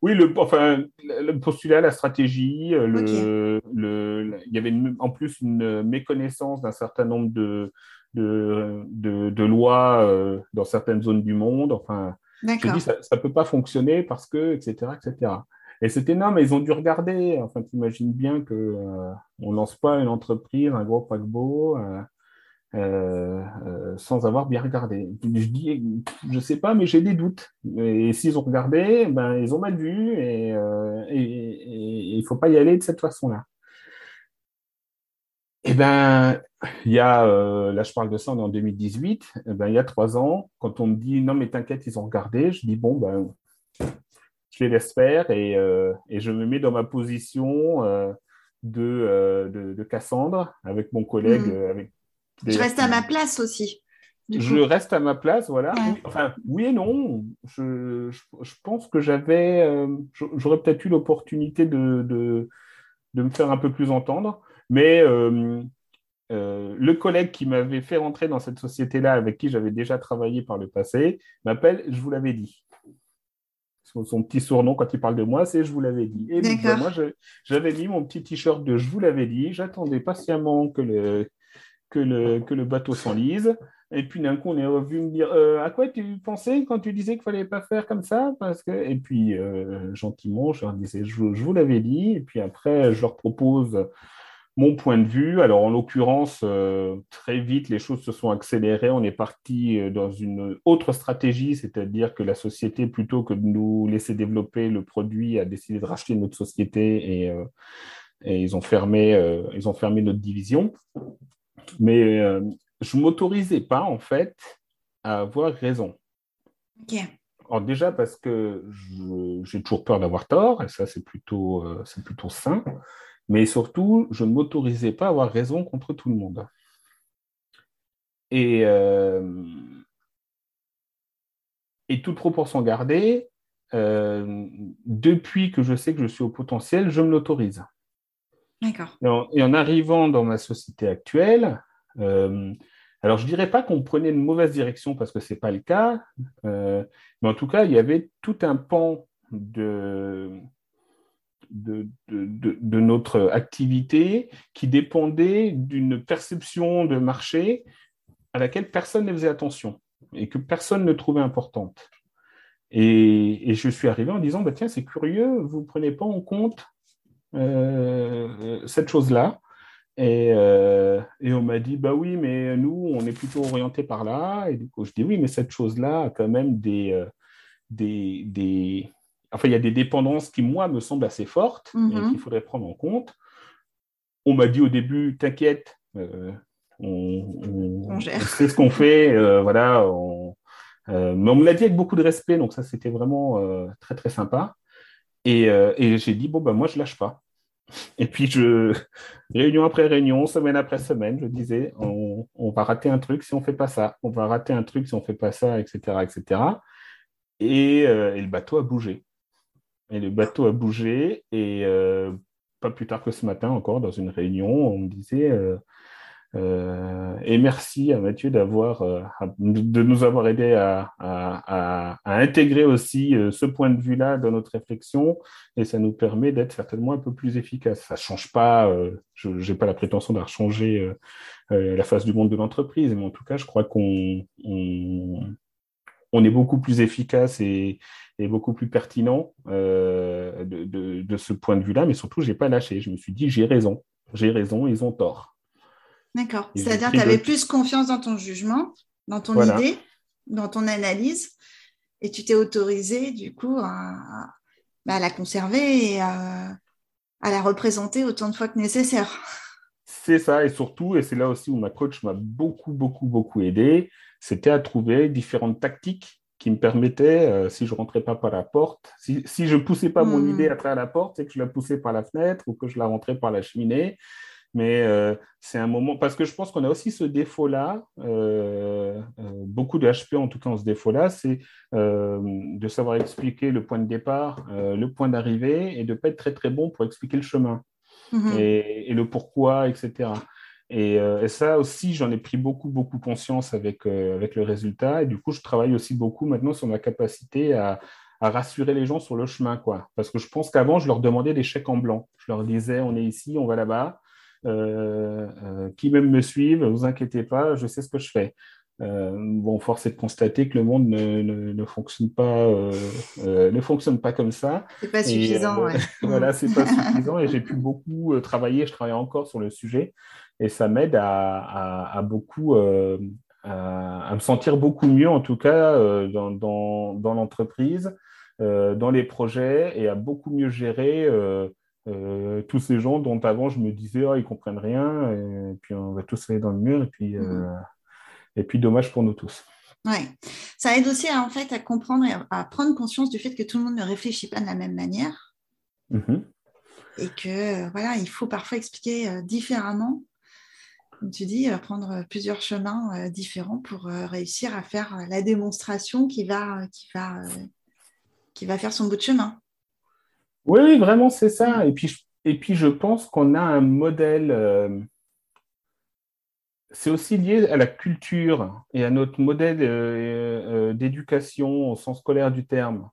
Oui, le, enfin, le postulat, la stratégie, euh, le, le, il y avait une- en plus une méconnaissance d'un certain nombre de, de, de, de lois euh, dans certaines zones du monde. Enfin, D'accord. dit, ça ne peut pas fonctionner parce que, etc., etc. Et c'était non, mais ils ont dû regarder. Enfin, tu imagines bien que euh, on lance pas une entreprise, un gros paquebot, euh, euh, euh, sans avoir bien regardé. Je dis, je sais pas, mais j'ai des doutes. Et s'ils ont regardé, ben ils ont mal vu et euh, il faut pas y aller de cette façon-là. Eh ben, il y a, là je parle de ça, on est en 2018, eh ben, il y a trois ans, quand on me dit non mais t'inquiète, ils ont regardé, je dis bon, ben, je les laisse faire et, et je me mets dans ma position de, de, de Cassandre avec mon collègue. Euh, avec Je reste à ma place aussi. je reste à ma place, voilà. Enfin, oui et non. Je, pense que j'avais, euh, j'aurais peut-être eu l'opportunité de, de, me faire un peu plus entendre, mais euh, euh, le collègue qui m'avait fait rentrer dans cette société-là, avec qui j'avais déjà travaillé par le passé, m'appelle Je vous l'avais dit. Son, petit surnom quand il parle de moi, c'est Je vous l'avais dit. Et moi, j'avais mis mon petit t-shirt de Je vous l'avais dit. J'attendais patiemment que le, que le, que le bateau s'enlise. Et puis d'un coup, on est revenu me dire euh, à quoi tu pensais quand tu disais qu'il fallait pas faire comme ça? Parce que... Et puis euh, gentiment, je leur disais je, vous l'avais dit. Et puis après, je leur propose mon point de vue. Alors en l'occurrence, euh, très vite, les choses se sont accélérées. On est parti dans une autre stratégie, c'est-à-dire que la société, plutôt que de nous laisser développer le produit, a décidé de racheter notre société et, et ils, ont fermé, ils ont fermé notre division. Mais je ne m'autorisais pas, en fait, à avoir raison. Alors déjà parce que j'ai toujours peur d'avoir tort, et ça c'est plutôt, euh, c'est plutôt sain, mais surtout, je ne m'autorisais pas à avoir raison contre tout le monde. Et, euh, et toute proportion gardée, euh, depuis que je sais que je suis au potentiel, je me l'autorise. Et, en arrivant dans ma société actuelle, euh, alors, je ne dirais pas qu'on prenait une mauvaise direction parce que ce n'est pas le cas, euh, mais en tout cas, il y avait tout un pan de, de, de, notre activité qui dépendait d'une perception de marché à laquelle personne ne faisait attention et que personne ne trouvait importante. Et, et je suis arrivé en disant, bah, tiens, c'est curieux, vous ne prenez pas en compte cette chose-là. Euh, et, on m'a dit, bah oui, mais nous, on est plutôt orienté par là. Et du coup, je dis, oui, mais cette chose-là a quand même des, euh, des, des, Enfin, il y a des dépendances qui, moi, me semblent assez fortes et mhm. qu'il faudrait prendre en compte. On m'a dit au début, t'inquiète, euh, on, gère. ce qu'on fait. voilà, mais on me l'a dit avec beaucoup de respect, donc ça, c'était vraiment très, très sympa. Et, et j'ai dit, bon, bah, moi, je lâche pas. Et puis, je, réunion après réunion, semaine après semaine, je disais, on, va rater un truc si on ne fait pas ça, on va rater un truc si on ne fait pas ça, etc. etc. Et, euh, et, le bateau a bougé. Et le bateau a bougé, et euh, pas plus tard que ce matin encore, dans une réunion, on me disait, euh, et merci à Mathieu d'avoir, euh, de nous avoir aidé à, intégrer aussi euh, ce point de vue-là dans notre réflexion, et ça nous permet d'être certainement un peu plus efficace. Ça change pas, je n'ai pas la prétention d'avoir changé la face du monde de l'entreprise, mais en tout cas, je crois qu'on on, est beaucoup plus efficace et, beaucoup plus pertinent de, de, ce point de vue-là, mais surtout, je n'ai pas lâché. Je me suis dit, j'ai raison, j'ai raison, ils ont tort. D'accord. C'est-à-dire que tu avais plus confiance dans ton jugement, dans ton idée, dans ton analyse, et tu t'es autorisé, du coup, à, bah, la conserver et à, la représenter autant de fois que nécessaire. C'est ça, et surtout, et c'est là aussi où ma coach m'a beaucoup, beaucoup, beaucoup aidé, c'était à trouver différentes tactiques qui me permettaient, euh, si je rentrais pas par la porte, si, je ne poussais pas mon hmm. idée à travers la porte, c'est que je la poussais par la fenêtre ou que je la rentrais par la cheminée. Mais euh, c'est un moment, parce que je pense qu'on a aussi ce défaut-là, euh, euh, beaucoup de HP en tout cas ont ce défaut-là, c'est de savoir expliquer le point de départ, le point d'arrivée et de ne pas être très très bon pour expliquer le chemin mm-hmm. et, le pourquoi, etc. Et, ça aussi, j'en ai pris beaucoup, beaucoup conscience avec, avec le résultat. Et du coup, je travaille aussi beaucoup maintenant sur ma capacité à, à rassurer les gens sur le chemin, quoi. Parce que je pense qu'avant, je leur demandais des chèques en blanc. Je leur disais, on est ici, on va là-bas. Euh, euh, qui même me suivent, ne vous inquiétez pas, je sais ce que je fais. Euh, bon, force est de constater que le monde ne, ne, fonctionne pas, ne fonctionne pas comme ça. C'est pas suffisant. ouais. voilà, c'est pas suffisant. Et j'ai pu beaucoup travailler. Je travaille encore sur le sujet, et ça m'aide à, à, beaucoup, à, me sentir beaucoup mieux, en tout cas, dans, dans, dans l'entreprise, dans les projets, et à beaucoup mieux gérer euh, tous ces gens dont avant je me disais oh, ils comprennent rien et puis on va tous aller dans le mur et puis euh, mhm. et puis dommage pour nous tous. Ouais, ça aide aussi à, en fait à comprendre et à prendre conscience du fait que tout le monde ne réfléchit pas de la même manière mhm. et que voilà il faut parfois expliquer euh, différemment comme tu dis, prendre plusieurs chemins différents pour réussir à faire la démonstration qui va, qui va, qui va faire son bout de chemin. Oui, vraiment, c'est ça. Et puis, et puis, je pense qu'on a un modèle c'est aussi lié à la culture et à notre modèle euh, euh, d'éducation au sens scolaire du terme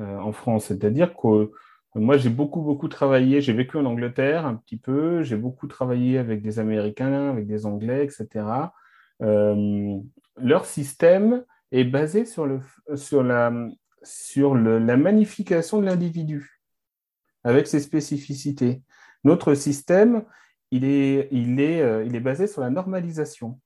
euh, en France. C'est-à-dire que moi, j'ai beaucoup, beaucoup travaillé, j'ai vécu en Angleterre un petit peu, j'ai beaucoup travaillé avec des Américains, avec des Anglais, etc. leur système est basé sur, le, sur, la, sur la magnification de l'individu, avec ses spécificités. Notre système, il est, il est, euh, il est basé sur la normalisation,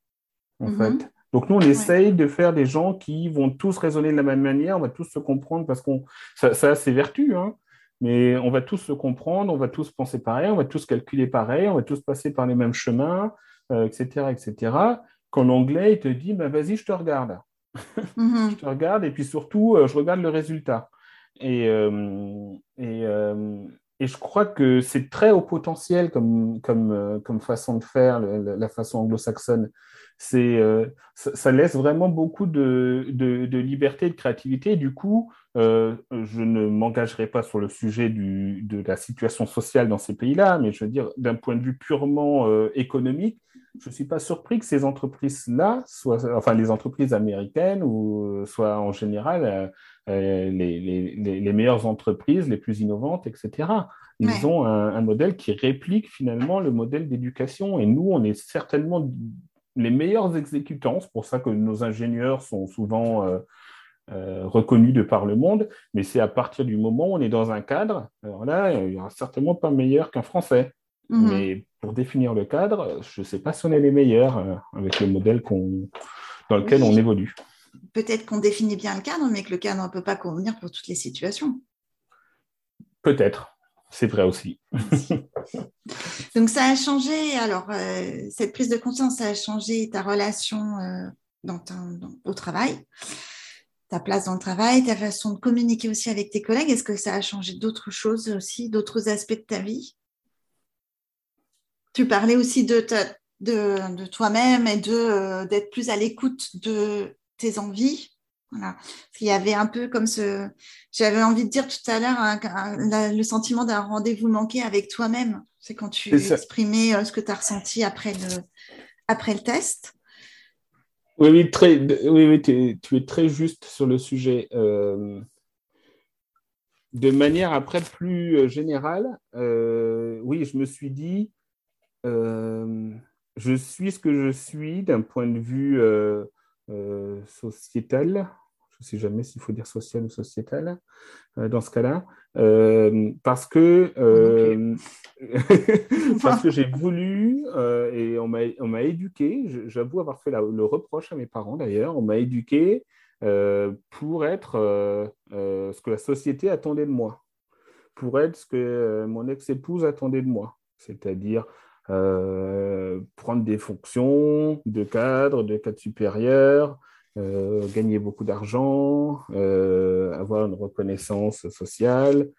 en mhm. fait. Donc nous, on essaye de faire des gens qui vont tous raisonner de la même manière, on va tous se comprendre parce qu'on ça, ça a ses vertus, hein, mais on va tous se comprendre, on va tous penser pareil, on va tous calculer pareil, on va tous passer par les mêmes chemins, etc., euh, etc. Quand l'anglais il te dit, bah, vas-y, je te regarde, mhm. je te regarde et puis surtout, euh, je regarde le résultat. Et, et, et je crois que c'est très au potentiel comme, comme, euh, comme façon de faire, la façon anglo-saxonne. Euh, ça, laisse vraiment beaucoup de, de, liberté et de créativité. du coup, euh, je ne m'engagerai pas sur le sujet du, de la situation sociale dans ces pays-là, mais je veux dire, d'un point de vue purement économique, je ne suis pas surpris que ces entreprises-là, soient, enfin les entreprises américaines ou soient en général les, les, les, meilleures entreprises, les plus innovantes, etc. Ils ont un, modèle qui réplique finalement le modèle d'éducation. Et nous, on est certainement les meilleurs exécutants. C'est pour ça que nos ingénieurs sont souvent euh, euh, reconnus de par le monde. Mais c'est à partir du moment où on est dans un cadre, alors là, il n'y aura certainement pas meilleur qu'un Français. Mhm. Mais pour définir le cadre, je ne sais pas si on est les meilleurs euh, avec le modèle dans lequel on évolue. Peut-être qu'on définit bien le cadre, mais que le cadre ne peut pas convenir pour toutes les situations. Peut-être. C'est vrai aussi. Donc ça a changé, alors euh, cette prise de conscience, ça a changé ta relation euh, dans au travail, ta place dans le travail, ta façon de communiquer aussi avec tes collègues. Est-ce que ça a changé d'autres choses aussi, d'autres aspects de ta vie? Tu parlais aussi de, de, toi-même et de, euh, d'être plus à l'écoute de tes envies. Voilà. Qu'il y avait un peu comme ce, j'avais envie de dire tout à l'heure, le sentiment d'un rendez-vous manqué avec toi-même. C'est quand tu exprimais euh, ce que tu as ressenti après le, après le test. Oui, oui, très, oui, oui tu es très juste sur le sujet. Euh, de manière après plus euh, générale, oui, je me suis dit, je suis ce que je suis d'un point de vue euh, sociétal, je ne sais jamais s'il faut dire social ou sociétal euh, dans ce cas-là, euh, parce que parce que j'ai voulu et on m'a éduqué. J'avoue avoir fait le reproche à mes parents d'ailleurs. On m'a éduqué pour être ce que la société attendait de moi, pour être ce que mon ex-épouse attendait de moi, c'est-à-dire euh, prendre des fonctions de cadre, de cadre supérieur, euh, gagner beaucoup d'argent, euh, avoir une reconnaissance sociale.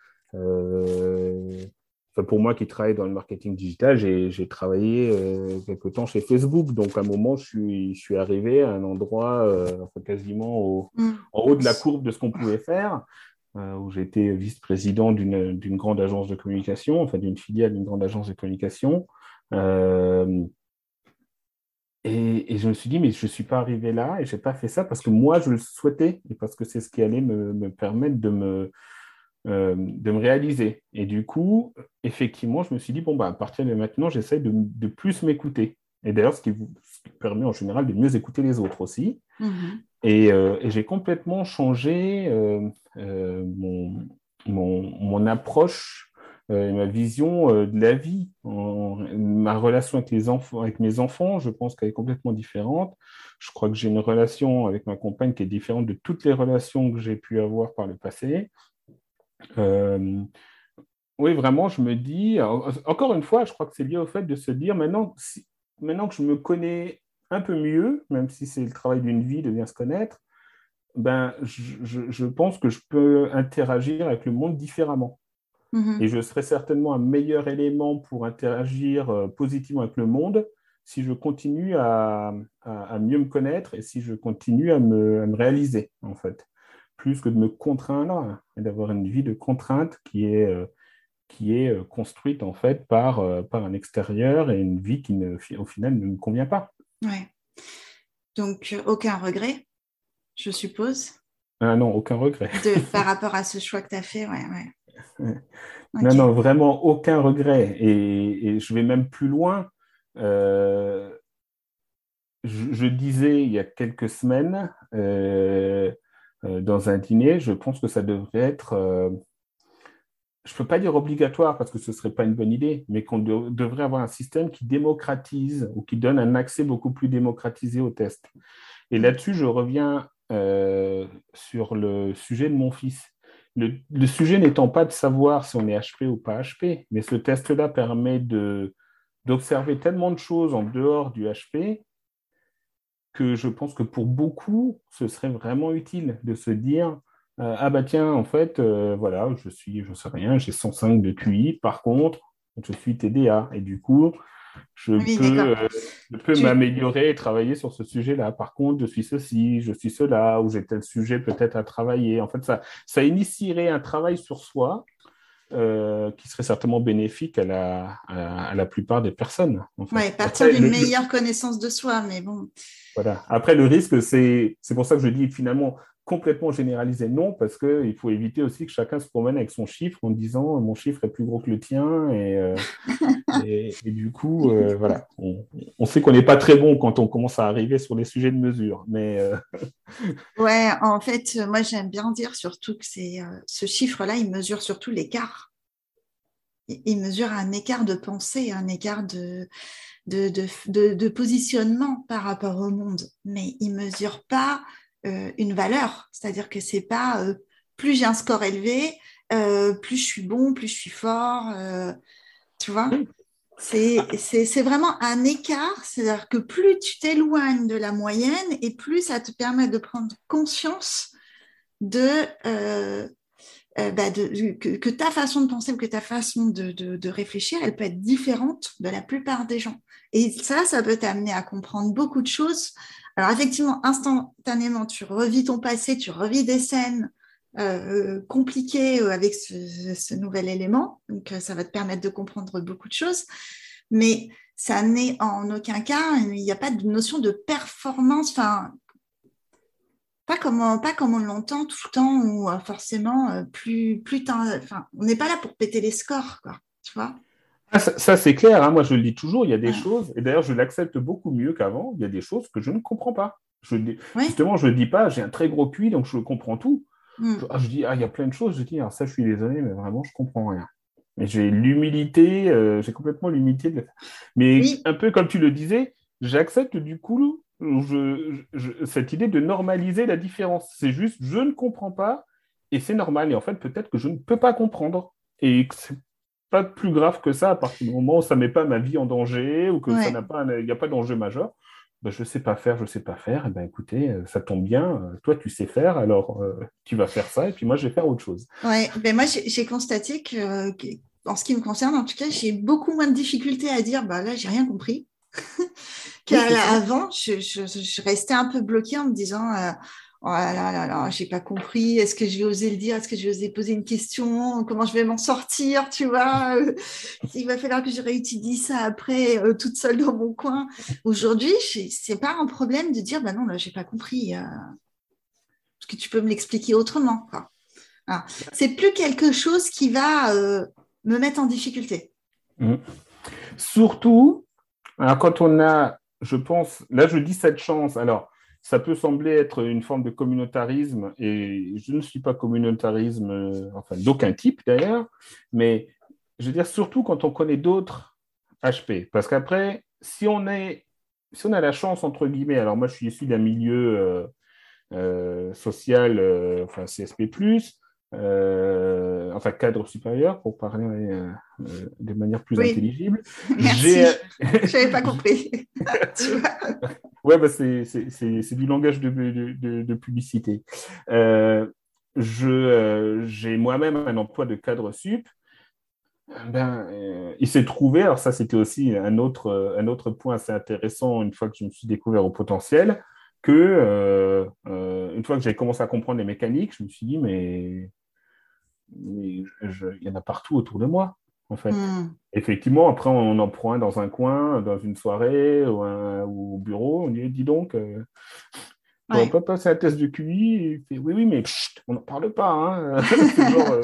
pour moi qui travaille dans le marketing digital, j'ai travaillé quelque temps chez Facebook. Donc, à un moment, je suis, je suis arrivé à un endroit quasiment mm. en haut de la courbe de ce qu'on pouvait faire. où j'étais vice-président d'une grande agence de communication, enfin d'une filiale d'une grande agence de communication. Euh, et, je me suis dit, mais je ne suis pas arrivé là et je n'ai pas fait ça parce que moi, je le souhaitais et parce que c'est ce qui allait me, me permettre de me, euh, de me réaliser. Et du coup, effectivement, je me suis dit, bon, bah, à partir de maintenant, j'essaie de, de, plus m'écouter. Et d'ailleurs, ce, qui permet en général de mieux écouter les autres aussi. Et, euh, et j'ai complètement changé mon, mon, mon, approche euh, ma vision euh, de la vie, ma relation avec, les enfants, avec mes enfants, je pense qu'elle est complètement différente. Je crois que j'ai une relation avec ma compagne qui est différente de toutes les relations que j'ai pu avoir par le passé. Euh, oui, vraiment, je me dis, encore une fois, je crois que c'est lié au fait de se dire maintenant, maintenant que je me connais un peu mieux, même si c'est le travail d'une vie de bien se connaître, ben, je, je, pense que je peux interagir avec le monde différemment. Mhm. Et je serais certainement un meilleur élément pour interagir euh, positivement avec le monde si je continue à, mieux me connaître et si je continue à me, réaliser, en fait, plus que de me contraindre et d'avoir une vie de contrainte qui est, euh, qui est euh, construite, en fait, par, par un extérieur et une vie qui, ne, au final, ne me convient pas. Ouais. Donc, aucun regret, je suppose ah non, aucun regret. par rapport à ce choix que tu as fait, ouais, ouais. Non, non, vraiment aucun regret. Et, je vais même plus loin. Euh, je, disais il y a quelques semaines euh, euh, dans un dîner, je pense que ça devrait être, je ne peux pas dire obligatoire parce que ce ne serait pas une bonne idée, mais qu'on devrait avoir un système qui démocratise ou qui donne un accès beaucoup plus démocratisé aux tests. Et là-dessus, je reviens sur le sujet de mon fils. Le, sujet n'étant pas de savoir si on est HP ou pas HP, mais ce test-là permet d'observer tellement de choses en dehors du HP que je pense que pour beaucoup, ce serait vraiment utile de se dire euh, ah bah tiens, en fait, euh, voilà, je suis, je sais rien, j'ai 105 de QI, par contre, je suis TDA. Et du coup, je peux, euh, je peux m'améliorer et travailler sur ce sujet-là. Par contre, je suis ceci, je suis cela, ou j'ai tel sujet peut-être à travailler. En fait, ça, ça initierait un travail sur soi euh, qui serait certainement bénéfique à la, à, la plupart des personnes. En fait. partir d'une meilleure connaissance de soi, mais bon. Voilà. Après, le risque, c'est pour ça que je dis finalement, complètement généralisé, non, parce qu'il faut éviter aussi que chacun se promène avec son chiffre en disant mon chiffre est plus gros que le tien. Et, euh, et, du coup, euh, voilà, on, sait qu'on n'est pas très bon quand on commence à arriver sur les sujets de mesure. Mais euh, ouais, en fait, moi j'aime bien dire surtout que c'est ce chiffre-là, il mesure surtout l'écart. Il mesure un écart de pensée, un écart de, de, de, de positionnement par rapport au monde, mais il mesure pas euh, une valeur. C'est-à-dire que c'est pas euh, plus j'ai un score élevé, euh, plus je suis bon, plus je suis fort. tu vois c'est vraiment un écart, c'est-à-dire que plus tu t'éloignes de la moyenne et plus ça te permet de prendre conscience de, bah, que, ta façon de penser que ta façon de, de, réfléchir, elle peut être différente de la plupart des gens. Et ça, ça peut t'amener à comprendre beaucoup de choses alors effectivement, instantanément, tu revis ton passé, tu revis des scènes euh, compliquées euh, avec ce, nouvel élément. Donc euh, ça va te permettre de comprendre beaucoup de choses. Mais ça n'est en aucun cas, il n'y a pas de notion de performance, enfin, pas comme, on, l'entend tout le temps, ou forcément, plus, plus enfin, on n'est pas là pour péter les scores, quoi, tu vois. Ah, ça, c'est clair, hein. moi je le dis toujours, il y a des choses, et d'ailleurs je l'accepte beaucoup mieux qu'avant, il y a des choses que je ne comprends pas. Je Justement, je ne dis pas, j'ai un très gros QI, donc je comprends tout. Hmm. Je, dis, ah, il y a plein de choses, je dis, ah, ça je suis désolé, mais vraiment je ne comprends rien. Mais j'ai l'humilité, euh, j'ai complètement l'humilité de Mais un peu comme tu le disais, j'accepte du coup cette idée de normaliser la différence. C'est juste, je ne comprends pas, et c'est normal. Et en fait, peut-être que je ne peux pas comprendre. Et pas plus grave que ça à partir du moment où ça ne met pas ma vie en danger ou que ça n'a pas, il n'y a pas d'enjeu majeur. Ben, je ne sais pas faire, je ne sais pas faire. Et eh ben, écoutez, euh, ça tombe bien. Euh, toi, tu sais faire, alors euh, tu vas faire ça et puis moi, je vais faire autre chose. Ouais, ben moi, j'ai constaté que, en ce qui me concerne, en tout cas, j'ai beaucoup moins de difficultés à dire, bah là, j'ai rien compris. Qu'avant, je, je, restais un peu bloquée en me disant, oh là là là, j'ai pas compris, est-ce que je vais oser le dire, est-ce que je vais oser poser une question, comment je vais m'en sortir, tu vois? Il va falloir que je réutilise ça après euh, toute seule dans mon coin. Aujourd'hui, c'est pas un problème de dire, bah non, là, j'ai pas compris. Euh, est-ce que tu peux me l'expliquer autrement quoi. C'est plus quelque chose qui va euh, me mettre en difficulté. Mmh. Surtout, alors quand on a, je pense, là je dis cette chance, alors ça peut sembler être une forme de communautarisme, et je ne suis pas communautarisme, euh, enfin d'aucun type d'ailleurs, mais je veux dire surtout quand on connaît d'autres HP, parce qu'après, si on si on a la chance entre guillemets, alors moi je suis issu d'un milieu euh, euh, social, enfin CSP+, enfin cadre supérieur pour parler euh, euh, de manière plus intelligible. Merci. Je n'avais pas compris. ouais, bah c'est du langage de, de, de, publicité. j'ai moi-même un emploi de cadre sup. ben, euh, il s'est trouvé, alors ça c'était aussi un autre, un autre point assez intéressant une fois que je me suis découvert au potentiel, que euh, euh, une fois que j'ai commencé à comprendre les mécaniques, je me suis dit, mais, il y en a partout autour de moi, en fait. Hmm. Effectivement, après, on en prend un dans un coin, dans une soirée ou, au bureau, on dit, dis donc, euh, on pas passer un test de QI. oui, oui, mais on n'en parle pas. Hein.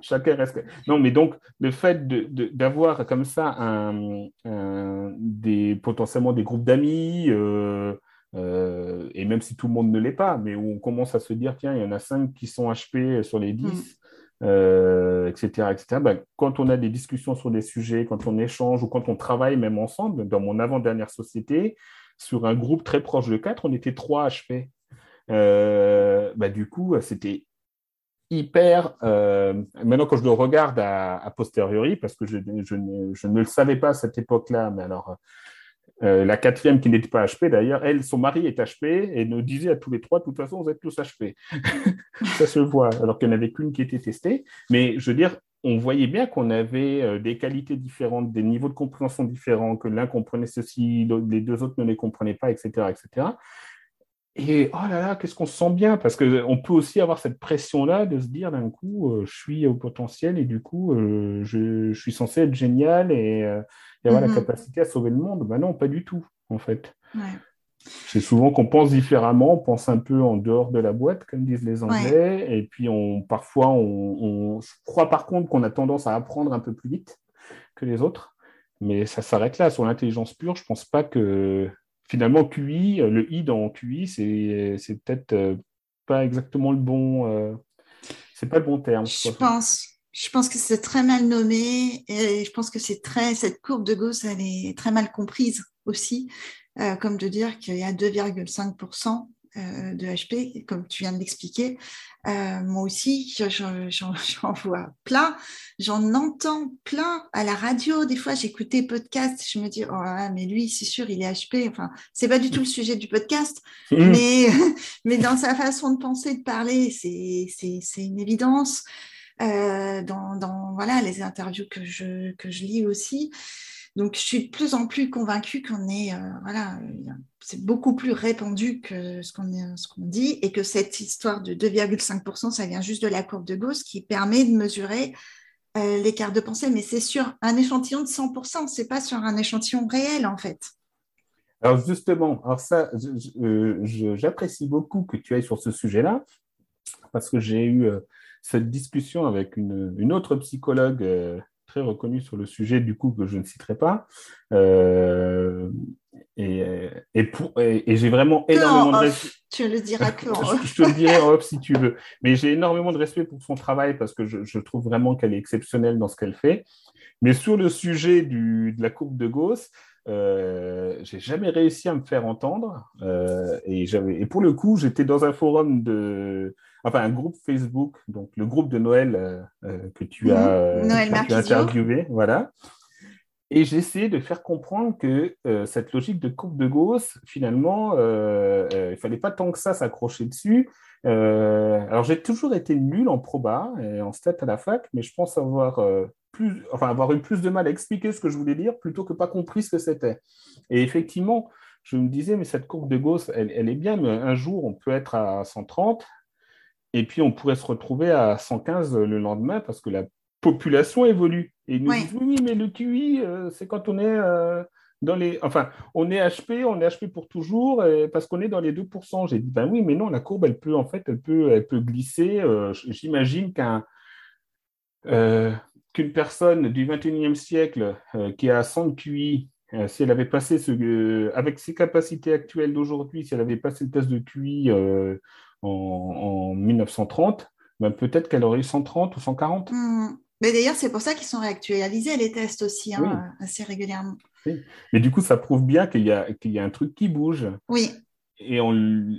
chacun reste. Non, mais donc, le fait d'avoir de, comme ça un, des, potentiellement des groupes d'amis, euh, et même si tout le monde ne l'est pas, mais où on commence à se dire, tiens, il y en a 5 qui sont HP sur les 10, etc. etc. Ben, quand on a des discussions sur des sujets, quand on échange ou quand on travaille même ensemble, dans mon avant-dernière société, sur un groupe très proche de 4, on était 3 HP. Euh, ben, du coup, c'était hyper. Euh, maintenant, quand je le regarde à, posteriori, parce que je, je, ne le savais pas à cette époque-là, mais alors euh, la quatrième qui n'était pas HP, d'ailleurs, elle, son mari est HP et nous disait à tous les trois, de toute façon, vous êtes tous HP. ça se voit, alors qu'il n'y en avait qu'une qui était testée. Mais je veux dire, on voyait bien qu'on avait euh, des qualités différentes, des niveaux de compréhension différents, que l'un comprenait ceci, les deux autres ne les comprenaient pas, etc. etc. Et oh là là, qu'est-ce qu'on se sent bien Parce qu'on peut aussi avoir cette pression-là de se dire d'un coup, euh, je suis au potentiel et du coup, je, suis censé être génial et, avoir la mhm. capacité à sauver le monde. Ben non, pas du tout, en fait. C'est souvent qu'on pense différemment, on pense un peu en dehors de la boîte, comme disent les Anglais, et puis on, parfois, on, je crois par contre qu'on a tendance à apprendre un peu plus vite que les autres, mais ça s'arrête là. Sur l'intelligence pure, je pense pas que finalement QI, le I dans QI, c'est peut-être euh, pas exactement le bon, euh, c'est pas le bon terme. Je pense. Je pense que c'est très mal nommé et je pense que c'est très cette courbe de Gauss, elle est très mal comprise aussi, euh, comme de dire qu'il y a 2,5% euh, de HP, comme tu viens de l'expliquer. Euh, moi aussi, j'en vois plein, j'en entends plein à la radio. Des fois, j'écoutais podcast, je me dis, oh mais lui, c'est sûr, il est HP. Enfin, c'est pas du tout le sujet du podcast, mmh. mais, mais dans sa façon de penser, de parler, c'est une évidence. Euh, dans, voilà, les interviews que je, que je lis aussi. Donc, je suis de plus en plus convaincue qu'on est, euh, voilà, c'est beaucoup plus répandu que ce qu'on dit et que cette histoire de 2,5%, ça vient juste de la courbe de Gauss qui permet de mesurer euh, l'écart de pensée. Mais c'est sur un échantillon de 100%, c'est pas sur un échantillon réel en fait. Alors justement, alors ça, j'apprécie beaucoup que tu ailles sur ce sujet-là parce que j'ai eu cette discussion avec une, autre psychologue euh, très reconnue sur le sujet, du coup, que je ne citerai pas. Euh, et, et, et, j'ai vraiment énormément de respect. Tu le diras que je, te le dirai en off si tu veux. Mais j'ai énormément de respect pour son travail parce que je, trouve vraiment qu'elle est exceptionnelle dans ce qu'elle fait. Mais sur le sujet du, de la courbe de Gauss, euh, j'ai jamais réussi à me faire entendre. Euh, et, et pour le coup, j'étais dans un forum de, enfin un groupe Facebook, donc le groupe de Noël euh, euh, que tu as, mhm. interviewé, voilà. Et j'ai essayé de faire comprendre que cette logique de courbe de Gauss, finalement, il ne fallait pas tant que ça s'accrocher dessus. alors j'ai toujours été nul en proba et en stats à la fac, mais je pense avoir enfin, avoir eu plus de mal à expliquer ce que je voulais dire plutôt que pas compris ce que c'était. Et effectivement, je me disais, mais cette courbe de Gauss, elle, est bien, mais un jour, on peut être à 130 et puis on pourrait se retrouver à 115 le lendemain parce que la population évolue. Et ils nous disent, oui, mais le QI, euh, c'est quand on est euh, dans les. Enfin, on est HP, on est HP pour toujours parce qu'on est dans les 2%. J'ai dit, ben oui, mais non, la courbe, elle peut, en fait, elle peut, elle peut glisser. Euh, j'imagine qu'un qu'une personne du 21e siècle qui a 100 QI, euh, si elle avait passé ce, avec ses capacités actuelles d'aujourd'hui, si elle avait passé le test de QI en, 1930, ben peut-être qu'elle aurait eu 130 ou 140. Mmh. Mais d'ailleurs, c'est pour ça qu'ils sont réactualisés, les tests aussi, hein, assez régulièrement. Mais du coup, ça prouve bien qu'il y, a, qu'il y a un truc qui bouge. Oui. Et, on,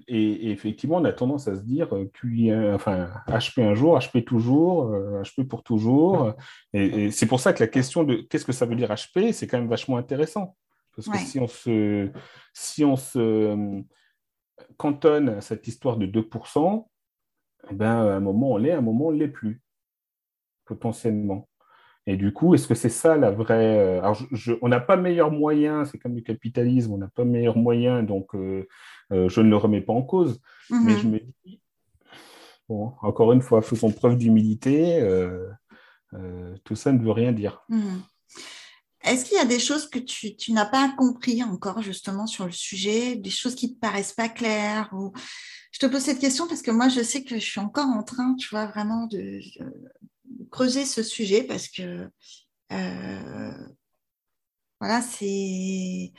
et, effectivement, on a tendance à se dire euh, QI, enfin, HP un jour, HP toujours, HP euh, pour toujours. Et, c'est pour ça que la question de qu'est-ce que ça veut dire HP, c'est quand même vachement intéressant. Parce que si on se, si on se euh, cantonne à cette histoire de 2%, eh ben, à un moment on l'est, à un moment on ne l'est plus, potentiellement. Et du coup, est-ce que c'est ça la vraie... Euh, alors, on n'a pas meilleur moyen, c'est comme le capitalisme, on n'a pas meilleur moyen, donc euh, euh, je ne le remets pas en cause. Mais mhm. je me dis, bon, encore une fois, faisons preuve d'humilité, tout ça ne veut rien dire. Mhm. Est-ce qu'il y a des choses que tu, n'as pas compris encore justement sur le sujet, des choses qui ne te paraissent pas claires. Je te pose cette question parce que moi, je sais que je suis encore en train, tu vois, vraiment de, creuser ce sujet parce que euh, voilà, c'est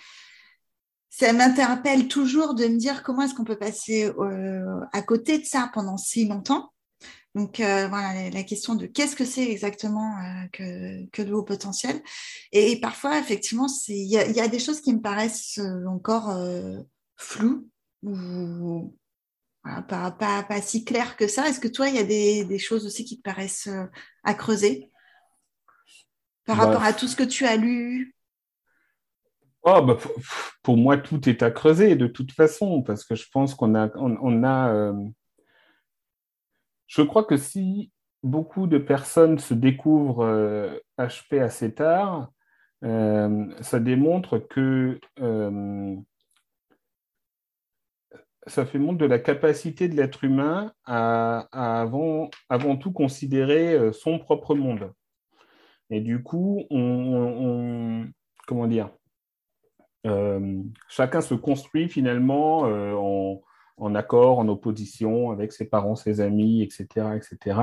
ça m'interpelle toujours de me dire comment est-ce qu'on peut passer euh, à côté de ça pendant si longtemps. Donc euh, voilà, la question de qu'est-ce que c'est exactement que, que, le haut potentiel. Et, parfois, effectivement, il y, y, a des choses qui me paraissent encore floues ou pas, pas, si clair que ça. Est-ce que toi, il y a des, choses aussi qui te paraissent euh, à creuser par bah, rapport à tout ce que tu as lu? Oh, bah, pour, moi, tout est à creuser de toute façon, parce que je pense qu'on a... On, a euh, Je crois que si beaucoup de personnes se découvrent HP euh, assez tard, ça démontre que ça fait montre de la capacité de l'être humain à, avant, avant, tout considérer euh, son propre monde. Et du coup, on, comment dire, euh, chacun se construit finalement euh, en, en, accord, en opposition avec ses parents, ses amis, etc., etc.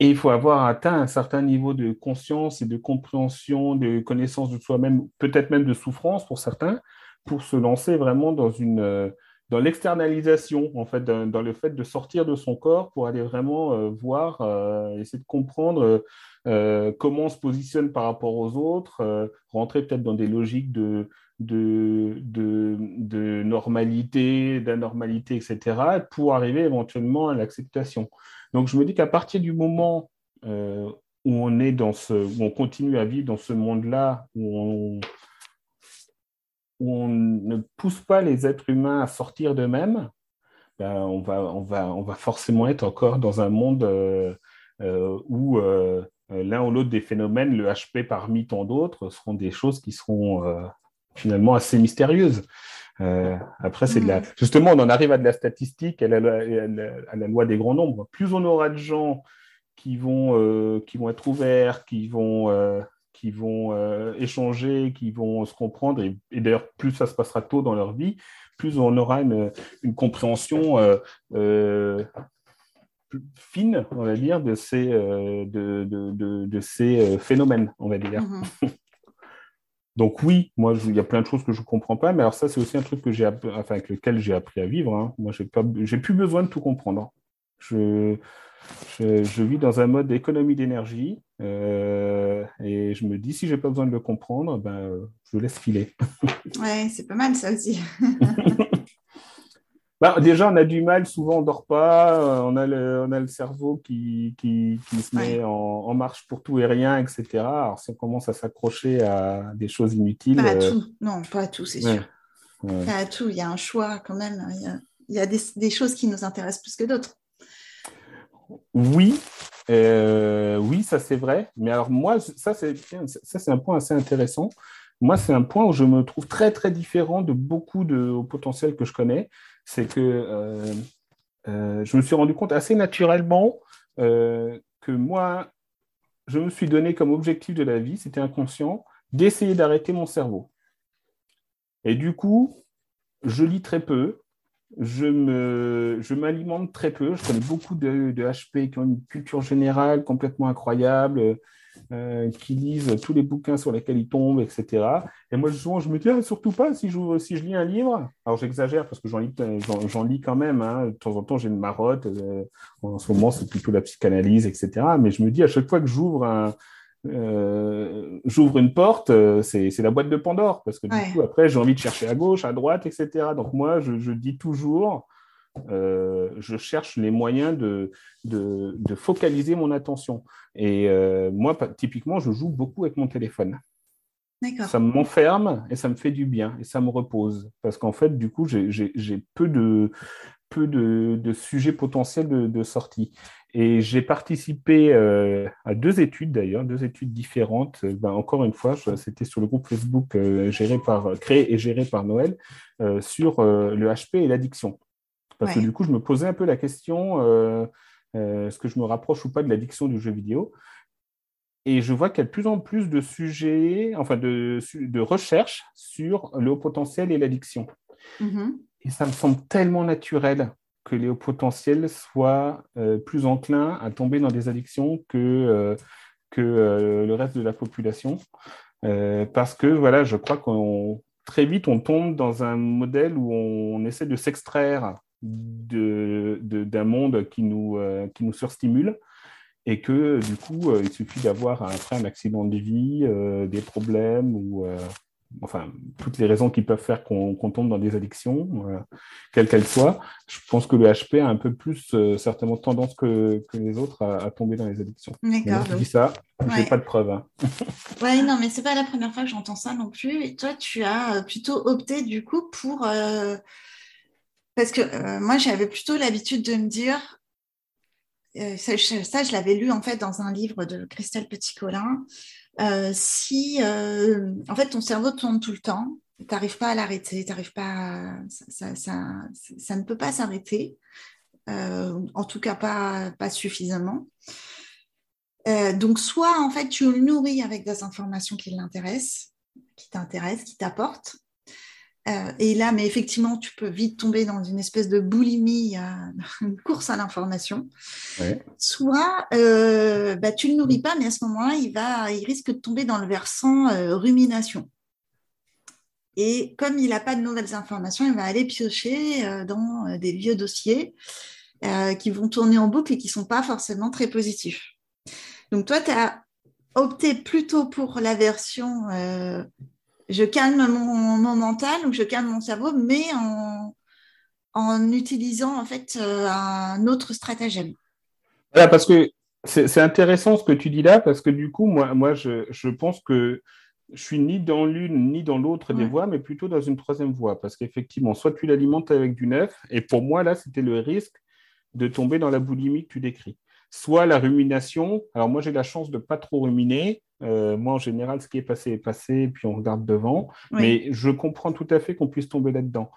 Et il faut avoir atteint un certain niveau de conscience et de compréhension, de connaissance de soi-même, peut-être même de souffrance pour certains, pour se lancer vraiment dans une dans l'externalisation, en fait, dans, le fait de sortir de son corps pour aller vraiment euh, voir, euh, essayer de comprendre euh, comment on se positionne par rapport aux autres, rentrer peut-être dans des logiques de, de, de, de normalité, d'anormalité, etc., pour arriver éventuellement à l'acceptation. Donc, je me dis qu'à partir du moment où on est dans ce, où on continue à vivre dans ce monde-là, où on, où on ne pousse pas les êtres humains à sortir d'eux-mêmes, ben, on, va, on, va, on va forcément être encore dans un monde euh, euh, où euh, l'un ou l'autre des phénomènes, le HP parmi tant d'autres, seront des choses qui seront finalement assez mystérieuses. après, c'est de la... Mm. justement, on en arrive à de la statistique, à la, à la, loi des grands nombres. Plus on aura de gens qui vont, qui vont être ouverts, qui vont qui vont euh, échanger, qui vont se comprendre. Et, d'ailleurs, plus ça se passera tôt dans leur vie, plus on aura une, compréhension euh, euh, fine, on va dire, de ces, de, de, de, ces phénomènes, on va dire. Mm-hmm. Donc oui, moi, il y a plein de choses que je ne comprends pas, mais alors ça, c'est aussi un truc que j'ai, enfin, avec lequel j'ai appris à vivre. Hein. Moi, je n'ai plus besoin de tout comprendre. Je, je, vis dans un mode d'économie d'énergie euh, et je me dis, si je n'ai pas besoin de le comprendre, ben, je laisse filer. ouais, c'est pas mal ça aussi. bah, déjà, on a du mal, souvent on ne dort pas, on a le, on a le cerveau qui, qui, qui se met en, en, marche pour tout et rien, etc. Alors si on commence à s'accrocher à des choses inutiles... Pas à euh, tout, non, pas à tout, c'est sûr. Pas à tout, il y a un choix quand même. Il y a, il y a des, des choses qui nous intéressent plus que d'autres. Oui, euh, oui, ça c'est vrai. Mais alors moi, ça c'est, ça c'est un point assez intéressant. Moi, c'est un point où je me trouve très très différent de beaucoup de potentiels que je connais. C'est que euh, euh, je me suis rendu compte assez naturellement que moi, je me suis donné comme objectif de la vie, c'était inconscient, d'essayer d'arrêter mon cerveau. Et du coup, je lis très peu, je je m'alimente très peu. Je connais beaucoup de, de, HP qui ont une culture générale complètement incroyable, euh, qui lisent tous les bouquins sur lesquels ils tombent, etc. Et moi, souvent, je me dis, ah, surtout pas si je, si je lis un livre. Alors, j'exagère parce que j'en lis, j'en, lis quand même. Hein. De temps en temps, j'ai une marotte. Euh, en ce moment, c'est plutôt la psychanalyse, etc. Mais je me dis, à chaque fois que j'ouvre un, euh, j'ouvre une porte, euh, c'est la boîte de Pandore, parce que du coup, après, j'ai envie de chercher à gauche, à droite, etc. Donc moi, je, dis toujours, euh, je cherche les moyens de, de, focaliser mon attention. Et moi, typiquement, je joue beaucoup avec mon téléphone. Ça m'enferme et ça me fait du bien et ça me repose. Parce qu'en fait, du coup, j'ai peu de, peu de, sujets potentiels de, sortie. Et j'ai participé euh, à deux études d'ailleurs, deux études différentes. Ben, encore une fois, c'était sur le groupe Facebook euh, géré par, créé et géré par Noël sur le HP et l'addiction. Parce que du coup, je me posais un peu la question est-ce que je me rapproche ou pas de l'addiction du jeu vidéo? Et je vois qu'il y a de plus en plus de sujets, enfin de, de recherches sur le haut potentiel et l'addiction. Mm-hmm. Et ça me semble tellement naturel que les hauts potentiels soient euh, plus enclins à tomber dans des addictions que, euh, que euh, le reste de la population. parce que voilà, je crois qu'on très vite on tombe dans un modèle où on essaie de s'extraire d'un de, monde qui nous, qui nous surstimule et que du coup, euh, il suffit d'avoir après un accident de vie, euh, des problèmes ou euh, enfin toutes les raisons qui peuvent faire qu'on tombe dans des addictions, quelles qu'elles soient. Je pense que le HP a un peu plus certainement tendance que, que les autres à, tomber dans les addictions. D'accord. Je dis ça, je n'ai pas de preuves. Hein. oui, non, mais c'est pas la première fois que j'entends ça non plus. Et toi, tu as plutôt opté du coup pour parce que moi, j'avais plutôt l'habitude de me dire euh, ça, je, l'avais lu en fait dans un livre de Christelle Petit-Colin. Euh, si euh, en fait ton cerveau tourne tout le temps, tu n'arrives pas à l'arrêter, pas ça, ça, ne peut pas s'arrêter, en tout cas pas, pas suffisamment. donc soit en fait tu le nourris avec des informations qui l'intéressent, qui t'intéressent, qui t'apportent, euh, et là, mais effectivement, tu peux vite tomber dans une espèce de boulimie, une course à l'information. Soit euh, bah, tu ne le nourris pas, mais à ce moment-là, il, va, il risque de tomber dans le versant euh, rumination. Et comme il n'a pas de nouvelles informations, il va aller piocher dans des vieux dossiers qui vont tourner en boucle et qui ne sont pas forcément très positifs. Donc toi, tu as opté plutôt pour la version je calme mon, mental ou je calme mon cerveau, mais en, en utilisant en fait euh, un autre stratagème. Voilà, parce que c'est intéressant ce que tu dis là, parce que du coup, moi, moi je, je pense que je suis ni dans l'une ni dans l'autre des voies, mais plutôt dans une troisième voie. Parce qu'effectivement, soit tu l'alimentes avec du neuf, et pour moi, là, c'était le risque de tomber dans la boulimie que tu décris. Soit la rumination. Alors, moi, j'ai la chance de ne pas trop ruminer. Euh, moi, en général, ce qui est passé est passé, puis on regarde devant. Mais je comprends tout à fait qu'on puisse tomber là-dedans.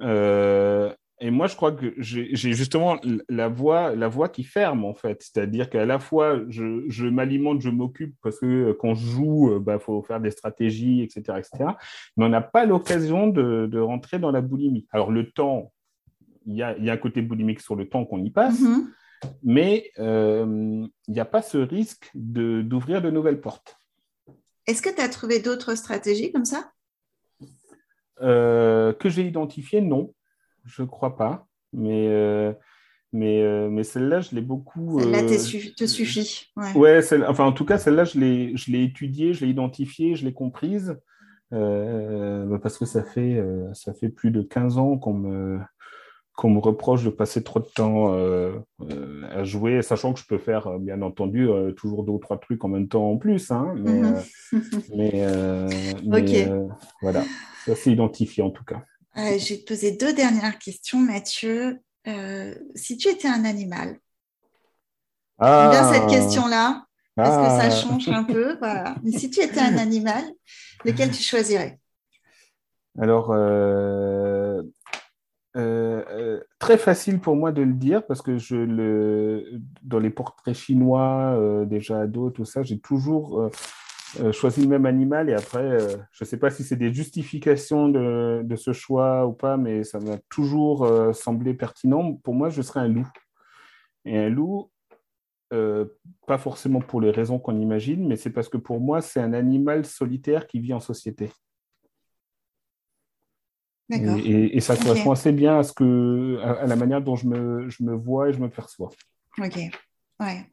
Euh, et moi, je crois que j'ai justement la voix, la voix qui ferme, en fait. C'est-à-dire qu'à la fois, je, m'alimente, je m'occupe, parce que euh, quand je joue, il bah, faut faire des stratégies, etc. etc. mais on n'a pas l'occasion de, rentrer dans la boulimie. Alors, le temps, il y a, y a, un côté boulimique sur le temps qu'on y passe. Mm-hmm mais euh, il n'y a pas ce risque d'ouvrir de, nouvelles portes. Est-ce que tu as trouvé d'autres stratégies comme ça? Euh, Que j'ai identifiées, non, je ne crois pas. Mais, euh, mais, mais celle-là, je l'ai beaucoup. Celle-là te suffit. Ouais, ouais enfin, en tout cas, celle-là, je l'ai étudiée, je l'ai identifiée, je l'ai comprise. parce que ça fait, ça fait plus de 15 ans qu'on me, qu'on me reproche de passer trop de temps euh, euh, à jouer, sachant que je peux faire, euh, bien entendu, toujours deux ou trois trucs en même temps en plus. Hein, mais, mhm. voilà, ça c'est identifié en tout cas. je vais te poser deux dernières questions, Mathieu. si tu étais un animal, ah. bien cette question-là, parce que ça ah. change un peu. Voilà. Mais si tu étais un animal, lequel tu choisirais? Alors, euh, euh, très facile pour moi de le dire parce que je le, dans les portraits chinois, euh, déjà ados, tout ça, j'ai toujours choisi le même animal et après, je ne sais pas si c'est des justifications de, de, ce choix ou pas, mais ça m'a toujours semblé pertinent. Pour moi, je serais un loup. Et un loup, pas forcément pour les raisons qu'on imagine, mais c'est parce que pour moi, c'est un animal solitaire qui vit en société. Et, ça correspond assez bien à, ce que, à, la manière dont je me, je me, vois et je me perçois. Ok, ouais.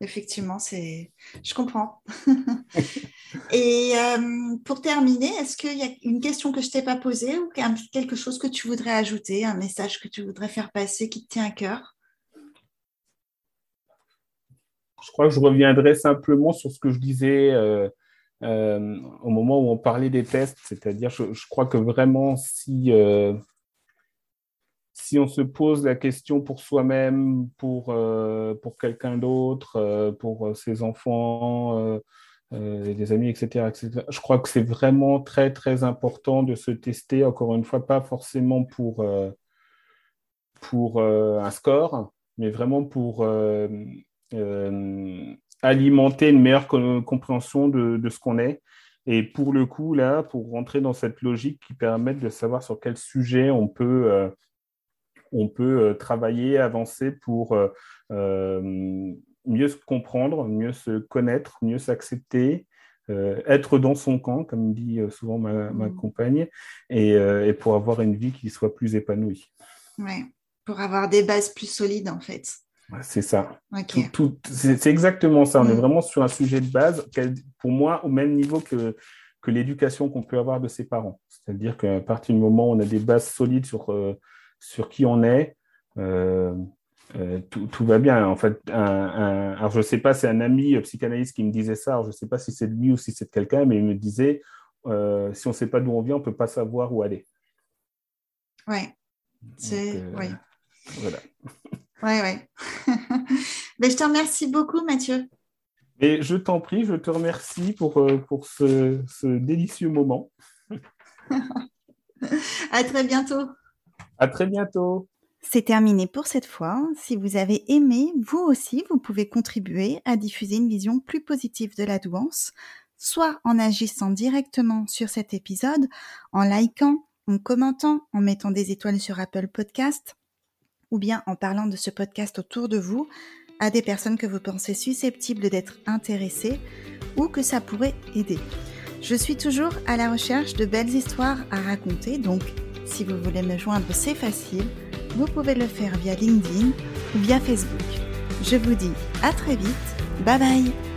Effectivement, c'est... je comprends. et euh, pour terminer, est-ce qu'il y a une question que je ne t'ai pas posée ou quelque chose que tu voudrais ajouter, un message que tu voudrais faire passer qui te tient à cœur? Je crois que je reviendrai simplement sur ce que je disais euh, euh, au moment où on parlait des tests, c'est-à-dire, je, crois que vraiment, si, euh, si on se pose la question pour soi-même, pour, euh, pour quelqu'un d'autre, pour ses enfants, des amis, etc., etc., je crois que c'est vraiment très, très important de se tester, encore une fois, pas forcément pour, pour un score, mais vraiment pour alimenter une meilleure compréhension de, de ce qu'on est. Et pour le coup, là, pour rentrer dans cette logique qui permet de savoir sur quel sujet on peut, euh, on peut euh, travailler, avancer pour euh, mieux se comprendre, mieux se connaître, mieux s'accepter, être dans son camp, comme dit souvent ma, ma mmh. compagne, et, et, pour avoir une vie qui soit plus épanouie. Ouais, pour avoir des bases plus solides, en fait. C'est ça. c'est exactement ça. On est mm. vraiment sur un sujet de base, pour moi, au même niveau que, que l'éducation qu'on peut avoir de ses parents. C'est-à-dire qu'à partir du moment où on a des bases solides sur, euh, sur qui on est, euh, euh, tout, tout, va bien. En fait, alors je ne sais pas, c'est un ami psychanalyste qui me disait ça. je ne sais pas si c'est de lui ou si c'est de quelqu'un, mais il me disait si on ne sait pas d'où on vient, on ne peut pas savoir où aller. Ouais. C'est. Voilà. Ouais, ouais. Mais je te remercie beaucoup, Mathieu. Et je t'en prie, je te remercie pour, euh, pour ce, ce délicieux moment. à très bientôt. À très bientôt. C'est terminé pour cette fois. Si vous avez aimé, vous aussi, vous pouvez contribuer à diffuser une vision plus positive de la douance, soit en agissant directement sur cet épisode, en likant, en commentant, en mettant des étoiles sur Apple Podcast, ou bien en parlant de ce podcast autour de vous à des personnes que vous pensez susceptibles d'être intéressées ou que ça pourrait aider. Je suis toujours à la recherche de belles histoires à raconter, donc si vous voulez me joindre, c'est facile. Vous pouvez le faire via LinkedIn ou via Facebook. Je vous dis à très vite. Bye bye